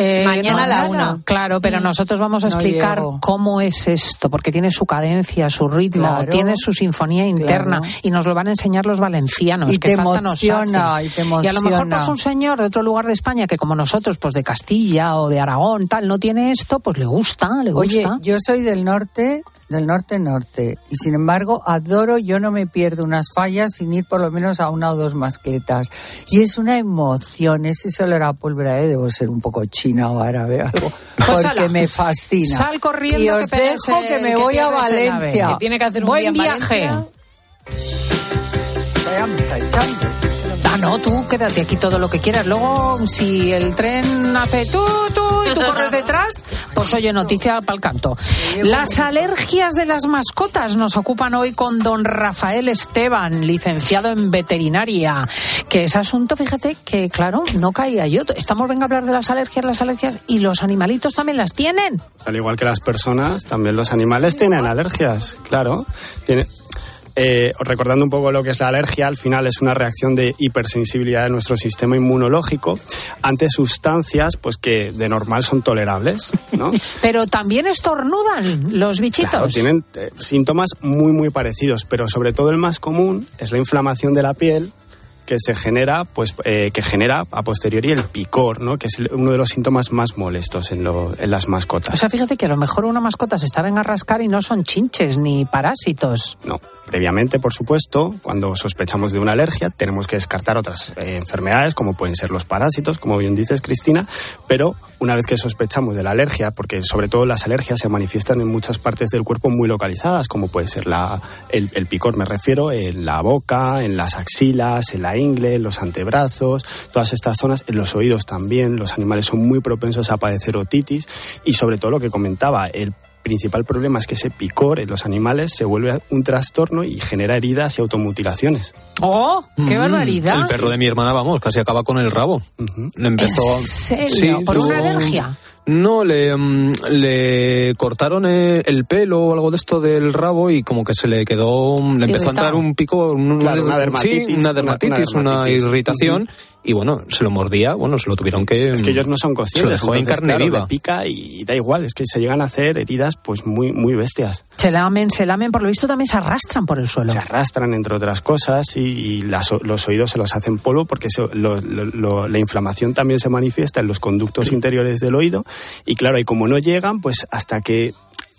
Eh, Mañana a la una. Claro, pero nosotros vamos a No explicar llego. cómo es esto, porque tiene su cadencia, su ritmo, Claro. tiene su sinfonía interna Claro. y nos lo van a enseñar los valencianos. Y que te falta nos emociona, hace. y te a lo mejor emociona. pues un señor de otro lugar de España que como nosotros, pues de Castilla o de Aragón, tal, no tiene esto, pues le gusta, le Oye, gusta. yo soy del norte, del norte-norte, y sin embargo adoro, yo no me pierdo unas fallas sin ir por lo menos a una o dos mascletas. Y es una emoción, ese olor a pólvora, ¿eh? debo ser un poco china o árabe o algo, [LAUGHS] Pues porque ala, me fascina. Sal corriendo y que os pegues dejo que me que voy a. Valencia. Que tiene que hacer un Buen día en viaje. Valencia. Ah, no, tú quédate aquí todo lo que quieras. Luego, si el tren hace tú, tú y tú corres detrás, pues oye, noticia para el canto. Las alergias de las mascotas nos ocupan hoy con don Rafael Esteban, licenciado en veterinaria. Que ese asunto, fíjate que, claro, no caía yo. Estamos, venga a hablar de las alergias, las alergias, y los animalitos también las tienen. Al igual que las personas, también los animales tienen alergias, claro. Tiene, eh, recordando un poco lo que es la alergia, al final es una reacción de hipersensibilidad de nuestro sistema inmunológico ante sustancias pues que de normal son tolerables, ¿no? [LAUGHS] Pero también estornudan los bichitos. Claro, tienen eh, síntomas muy muy parecidos, pero sobre todo el más común es la inflamación de la piel que se genera, pues, eh, que genera a posteriori el picor, ¿no? Que es uno de los síntomas más molestos en, lo- en las mascotas. O sea, fíjate que a lo mejor una mascota se está venga a rascar y no son chinches ni parásitos. No. Previamente, por supuesto, cuando sospechamos de una alergia, tenemos que descartar otras eh, enfermedades, como pueden ser los parásitos, como bien dices, Cristina, pero una vez que sospechamos de la alergia, porque sobre todo las alergias se manifiestan en muchas partes del cuerpo muy localizadas, como puede ser la, el, el picor, me refiero, en la boca, en las axilas, en la ingle, los antebrazos, todas estas zonas, en los oídos también, los animales son muy propensos a padecer otitis y sobre todo lo que comentaba, el principal problema es que ese picor en los animales se vuelve un trastorno y genera heridas y automutilaciones. ¡Oh! ¡Qué Mm, barbaridad! El perro de mi hermana, vamos, casi acaba con el rabo. Le empezó ¿En serio? ¿Por una alergia? No, le, mm, le cortaron eh, el pelo o algo de esto del rabo y como que se le quedó, le empezó a entrar un pico, un- Claro, una sí, dermatitis, una una- dermatitis, una una, dermatitis. irritación y bueno, se lo mordía, bueno, se lo tuvieron que... Es que ellos no son Se lo conscientes. dejó en carne claro, viva. pica y da igual, es que se llegan a hacer heridas pues muy, muy bestias. Se lamen, se lamen, por lo visto también se arrastran por el suelo. Se arrastran, entre otras cosas, y, y las o- los oídos se los hacen polvo porque se- lo- lo- lo- la inflamación también se manifiesta en los conductos interiores del oído. Y claro, y como no llegan, pues hasta que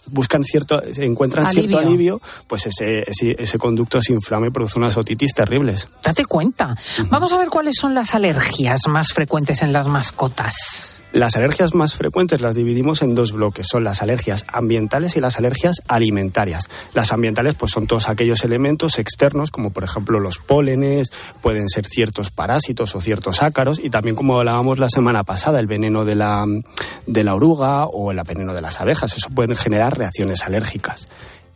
buscan cierto, encuentran cierto Alivio. alivio, pues ese, ese, ese conducto se inflama y produce unas otitis terribles. Date cuenta. Vamos a ver cuáles son las alergias más frecuentes en las mascotas. Las alergias más frecuentes las dividimos en dos bloques, son las alergias ambientales y las alergias alimentarias. Las ambientales pues son todos aquellos elementos externos como por ejemplo los pólenes, pueden ser ciertos parásitos o ciertos ácaros y también como hablábamos la semana pasada, el veneno de la, de la oruga o el veneno de las abejas, eso pueden generar reacciones alérgicas.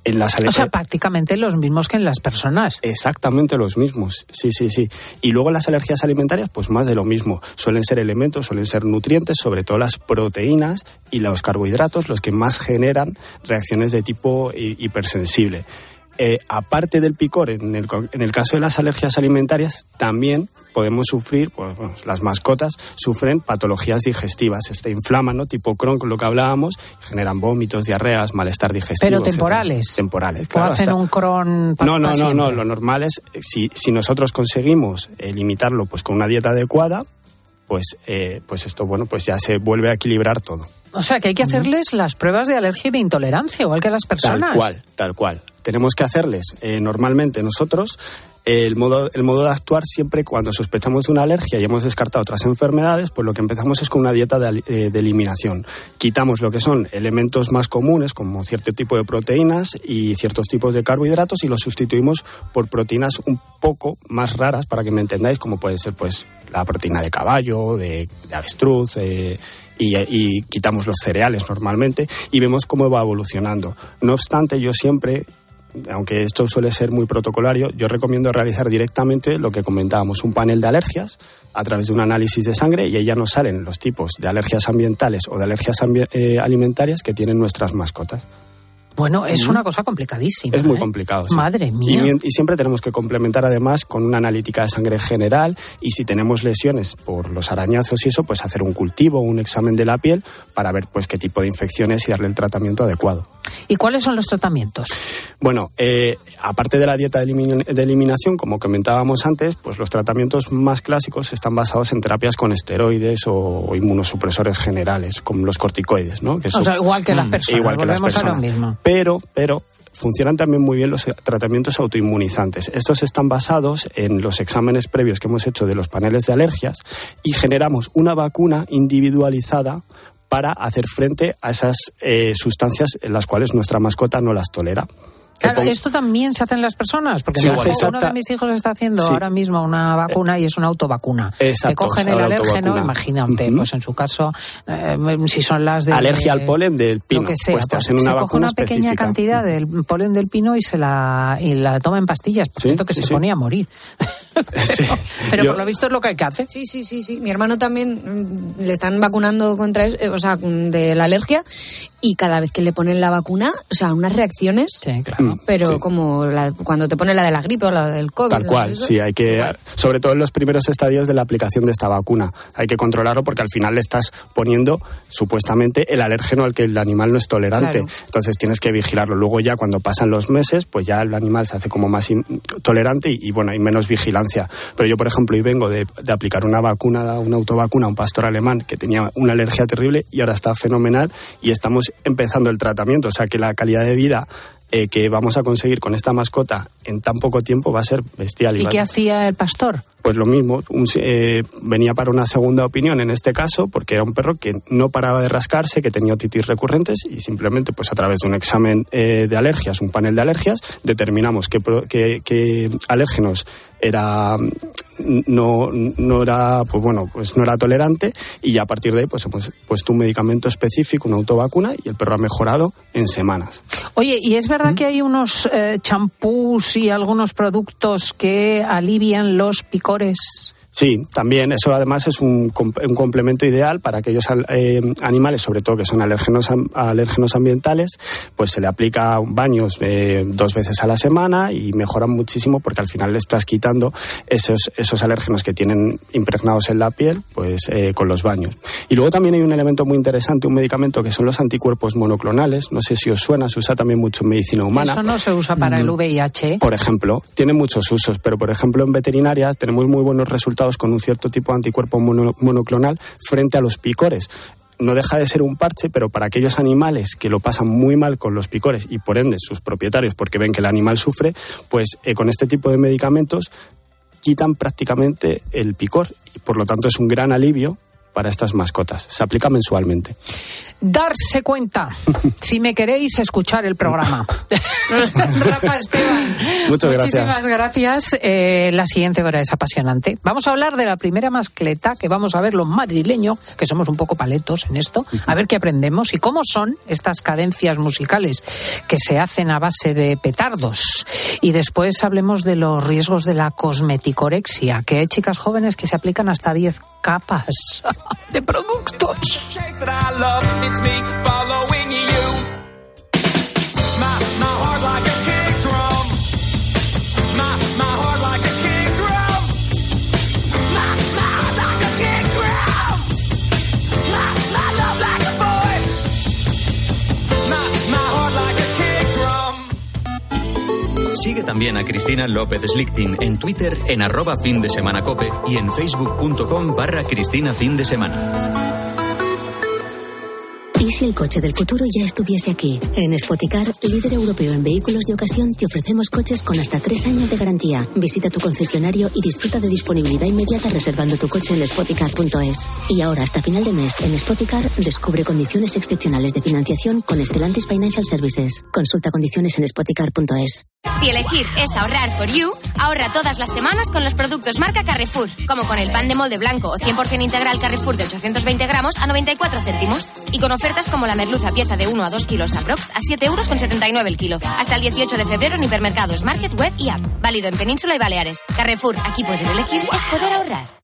En las O sea, prácticamente los mismos que en las personas. Exactamente los mismos, sí, sí, sí. Y luego las alergias alimentarias, pues más de lo mismo. Suelen ser elementos, suelen ser nutrientes, sobre todo las proteínas y los carbohidratos, los que más generan reacciones de tipo hi- hipersensible. Eh, aparte del picor, en el, en el caso de las alergias alimentarias, también podemos sufrir, pues, bueno, las mascotas sufren patologías digestivas, se inflaman, ¿no? Tipo Crohn, con lo que hablábamos, generan vómitos, diarreas, malestar digestivo. Pero etcétera. temporales. Temporales, o hacen hasta- un cron pa- no, no, no, no. Lo normal es, si, si nosotros conseguimos eh, limitarlo pues con una dieta adecuada, pues, eh, pues esto, bueno, pues ya se vuelve a equilibrar todo. O sea, que hay que hacerles las pruebas de alergia y de intolerancia, igual que a las personas. Tal cual, tal cual. Tenemos que hacerles eh, normalmente nosotros el modo, el modo de actuar siempre cuando sospechamos de una alergia y hemos descartado otras enfermedades, pues lo que empezamos es con una dieta de, eh, de eliminación. Quitamos lo que son elementos más comunes, como cierto tipo de proteínas y ciertos tipos de carbohidratos, y los sustituimos por proteínas un poco más raras, para que me entendáis, como puede ser pues la proteína de caballo, de, de avestruz, eh, y quitamos los cereales normalmente y vemos cómo va evolucionando. No obstante, yo siempre, aunque esto suele ser muy protocolario, yo recomiendo realizar directamente lo que comentábamos, un panel de alergias a través de un análisis de sangre y ahí ya nos salen los tipos de alergias ambientales o de alergias eh, alimentarias que tienen nuestras mascotas. Bueno, es una cosa complicadísima. Es muy ¿eh? complicado. sí. Madre Y, mía. y siempre tenemos que complementar además con una analítica de sangre general y si tenemos lesiones por los arañazos y eso, pues hacer un cultivo, un examen de la piel para ver pues qué tipo de infecciones y darle el tratamiento adecuado. ¿Y cuáles son los tratamientos? Bueno, eh, aparte de la dieta de, elimin- de eliminación, como comentábamos antes, pues los tratamientos más clásicos están basados en terapias con esteroides o inmunosupresores generales, como los corticoides, ¿no? Que O son- sea, igual que las Mm, personas. igual que las volvemos a lo personas. mismo. Pero, pero funcionan también muy bien los tratamientos autoinmunizantes. Estos están basados en los exámenes previos que hemos hecho de los paneles de alergias y generamos una vacuna individualizada para hacer frente a esas eh, sustancias en las cuales nuestra mascota no las tolera. Claro, Te pon- esto también se hace en las personas, porque hijo- uno de mis hijos está haciendo Sí. ahora mismo una vacuna y es una autovacuna. Exacto, Te cogen el alérgeno, autovacuna. imagínate, pues en su caso, eh, si son las de... Alergia al polen del pino. Lo que sea, pues pues hacen se una coge una pequeña específica. cantidad del polen del pino y se la, y la toma en pastillas. Por Sí, cierto, que sí, se sí. ponía a morir. [LAUGHS] Pero Yo- por lo visto es lo que hay que hacer. Sí, sí, sí, sí. Mi hermano también mm, le están vacunando contra eso, eh, o sea, mm, de la alergia y cada vez que le ponen la vacuna, o sea, unas reacciones. Sí, claro. Pero sí. como la- cuando te ponen la de la gripe o la del COVID. Tal ¿no? cual, sí, hay que, sobre todo en los primeros estadios de la aplicación de esta vacuna, hay que controlarlo porque al final le estás poniendo supuestamente el alérgeno al que el animal no es tolerante. Claro. Entonces tienes que vigilarlo. Luego ya cuando pasan los meses, pues ya el animal se hace como más in- tolerante y, y, bueno, hay menos vigilancia. Pero yo, por ejemplo, hoy vengo de, de aplicar una vacuna, una autovacuna a un pastor alemán que tenía una alergia terrible y ahora está fenomenal y estamos empezando el tratamiento. O sea que la calidad de vida eh, que vamos a conseguir con esta mascota en tan poco tiempo va a ser bestial. ¿Y qué hacía el pastor? pues lo mismo, un- eh, venía para una segunda opinión en este caso, porque era un perro que no paraba de rascarse, que tenía otitis recurrentes y simplemente pues a través de un examen eh, de alergias, un panel de alergias, determinamos qué, qué- qué alérgenos era no, no era pues bueno pues no era tolerante y ya a partir de ahí pues hemos puesto un medicamento específico una autovacuna y el perro ha mejorado en semanas Oye, ¿y es verdad que hay unos eh, champús y algunos productos que alivian los picores? Sí, también. Eso además es un, un complemento ideal para aquellos eh, animales, sobre todo que son alérgenos, alérgenos ambientales, pues se le aplica baños eh, dos veces a la semana y mejoran muchísimo porque al final le estás quitando esos, esos alérgenos que tienen impregnados en la piel, pues eh, con los baños. Y luego también hay un elemento muy interesante, un medicamento que son los anticuerpos monoclonales. No sé si os suena, se usa también mucho en medicina humana. Eso no se usa para el VIH. Por ejemplo, tiene muchos usos, pero por ejemplo en veterinaria tenemos muy buenos resultados con un cierto tipo de anticuerpo mono- monoclonal frente a los picores. No deja de ser un parche, pero para aquellos animales que lo pasan muy mal con los picores y por ende sus propietarios, porque ven que el animal sufre, pues eh, con este tipo de medicamentos quitan prácticamente el picor y por lo tanto es un gran alivio para estas mascotas. Se aplica mensualmente. Darse cuenta, [LAUGHS] si me queréis escuchar el programa. [LAUGHS] Rafa Esteban. Muchas gracias. Muchísimas gracias. Eh, la siguiente hora es apasionante. Vamos a hablar de la primera mascleta que vamos a ver los madrileños, que somos un poco paletos en esto, a ver qué aprendemos y cómo son estas cadencias musicales que se hacen a base de petardos. Y después hablemos de los riesgos de la cosmeticorexia, que hay chicas jóvenes que se aplican hasta 10 capas [LAUGHS] de productos. Sigue también a Cristina López Slichting en Twitter en arroba fin de semana cope y en facebook.com barra Cristina fin de semana. ¿Y si el coche del futuro ya estuviese aquí? En Spoticar, líder europeo en vehículos de ocasión, te ofrecemos coches con hasta tres años de garantía. Visita tu concesionario y disfruta de disponibilidad inmediata reservando tu coche en spoticar.es. Y ahora, hasta final de mes, en Spoticar, descubre condiciones excepcionales de financiación con Stellantis Financial Services. Consulta condiciones en spoticar.es. Si elegir es ahorrar for you, ahorra todas las semanas con los productos marca Carrefour, como con el pan de molde blanco o 100% integral Carrefour de 820 gramos a 94 céntimos. Y con ofertas como la merluza pieza de 1 a 2 kilos aprox a 7 euros con 79 el kilo. Hasta el 18 de febrero en hipermercados, market, web y app. Válido en Península y Baleares. Carrefour, aquí poder elegir es poder ahorrar.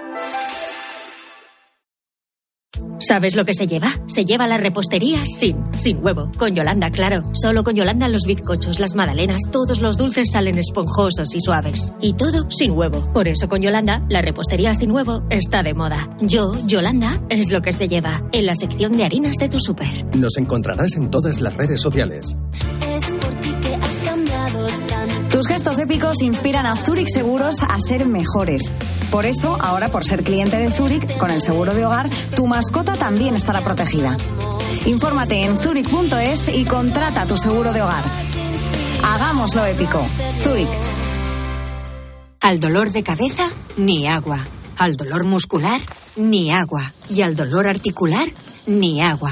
¿Sabes lo que se lleva? Se lleva la repostería sin, sin huevo. Con Yolanda, claro. Solo con Yolanda los bizcochos, las magdalenas, todos los dulces salen esponjosos y suaves. Y todo sin huevo. Por eso con Yolanda, la repostería sin huevo está de moda. Yo, Yolanda, es lo que se lleva. En la sección de harinas de tu súper. Nos encontrarás en todas las redes sociales. Es por ti que has cambiado tanto. Tus gestos épicos inspiran a Zurich Seguros a ser mejores. Por eso, ahora por ser cliente de Zurich, con el seguro de hogar, tu mascota también estará protegida. Infórmate en zurich.es y contrata tu seguro de hogar. Hagámoslo épico. Zurich. Al dolor de cabeza, ni agua. Al dolor muscular, ni agua. Y al dolor articular, ni agua.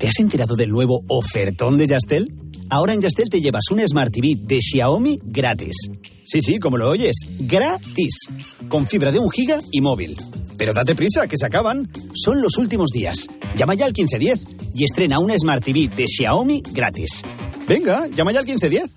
¿Te has enterado del nuevo ofertón de Yastel? Ahora en Yastel te llevas un Smart TV de Xiaomi gratis. Sí, sí, como lo oyes, gratis. Con fibra de un giga y móvil. Pero date prisa, que se acaban. Son los últimos días. Llama ya al 1510 y estrena un Smart TV de Xiaomi gratis. Venga, llama ya al 1510.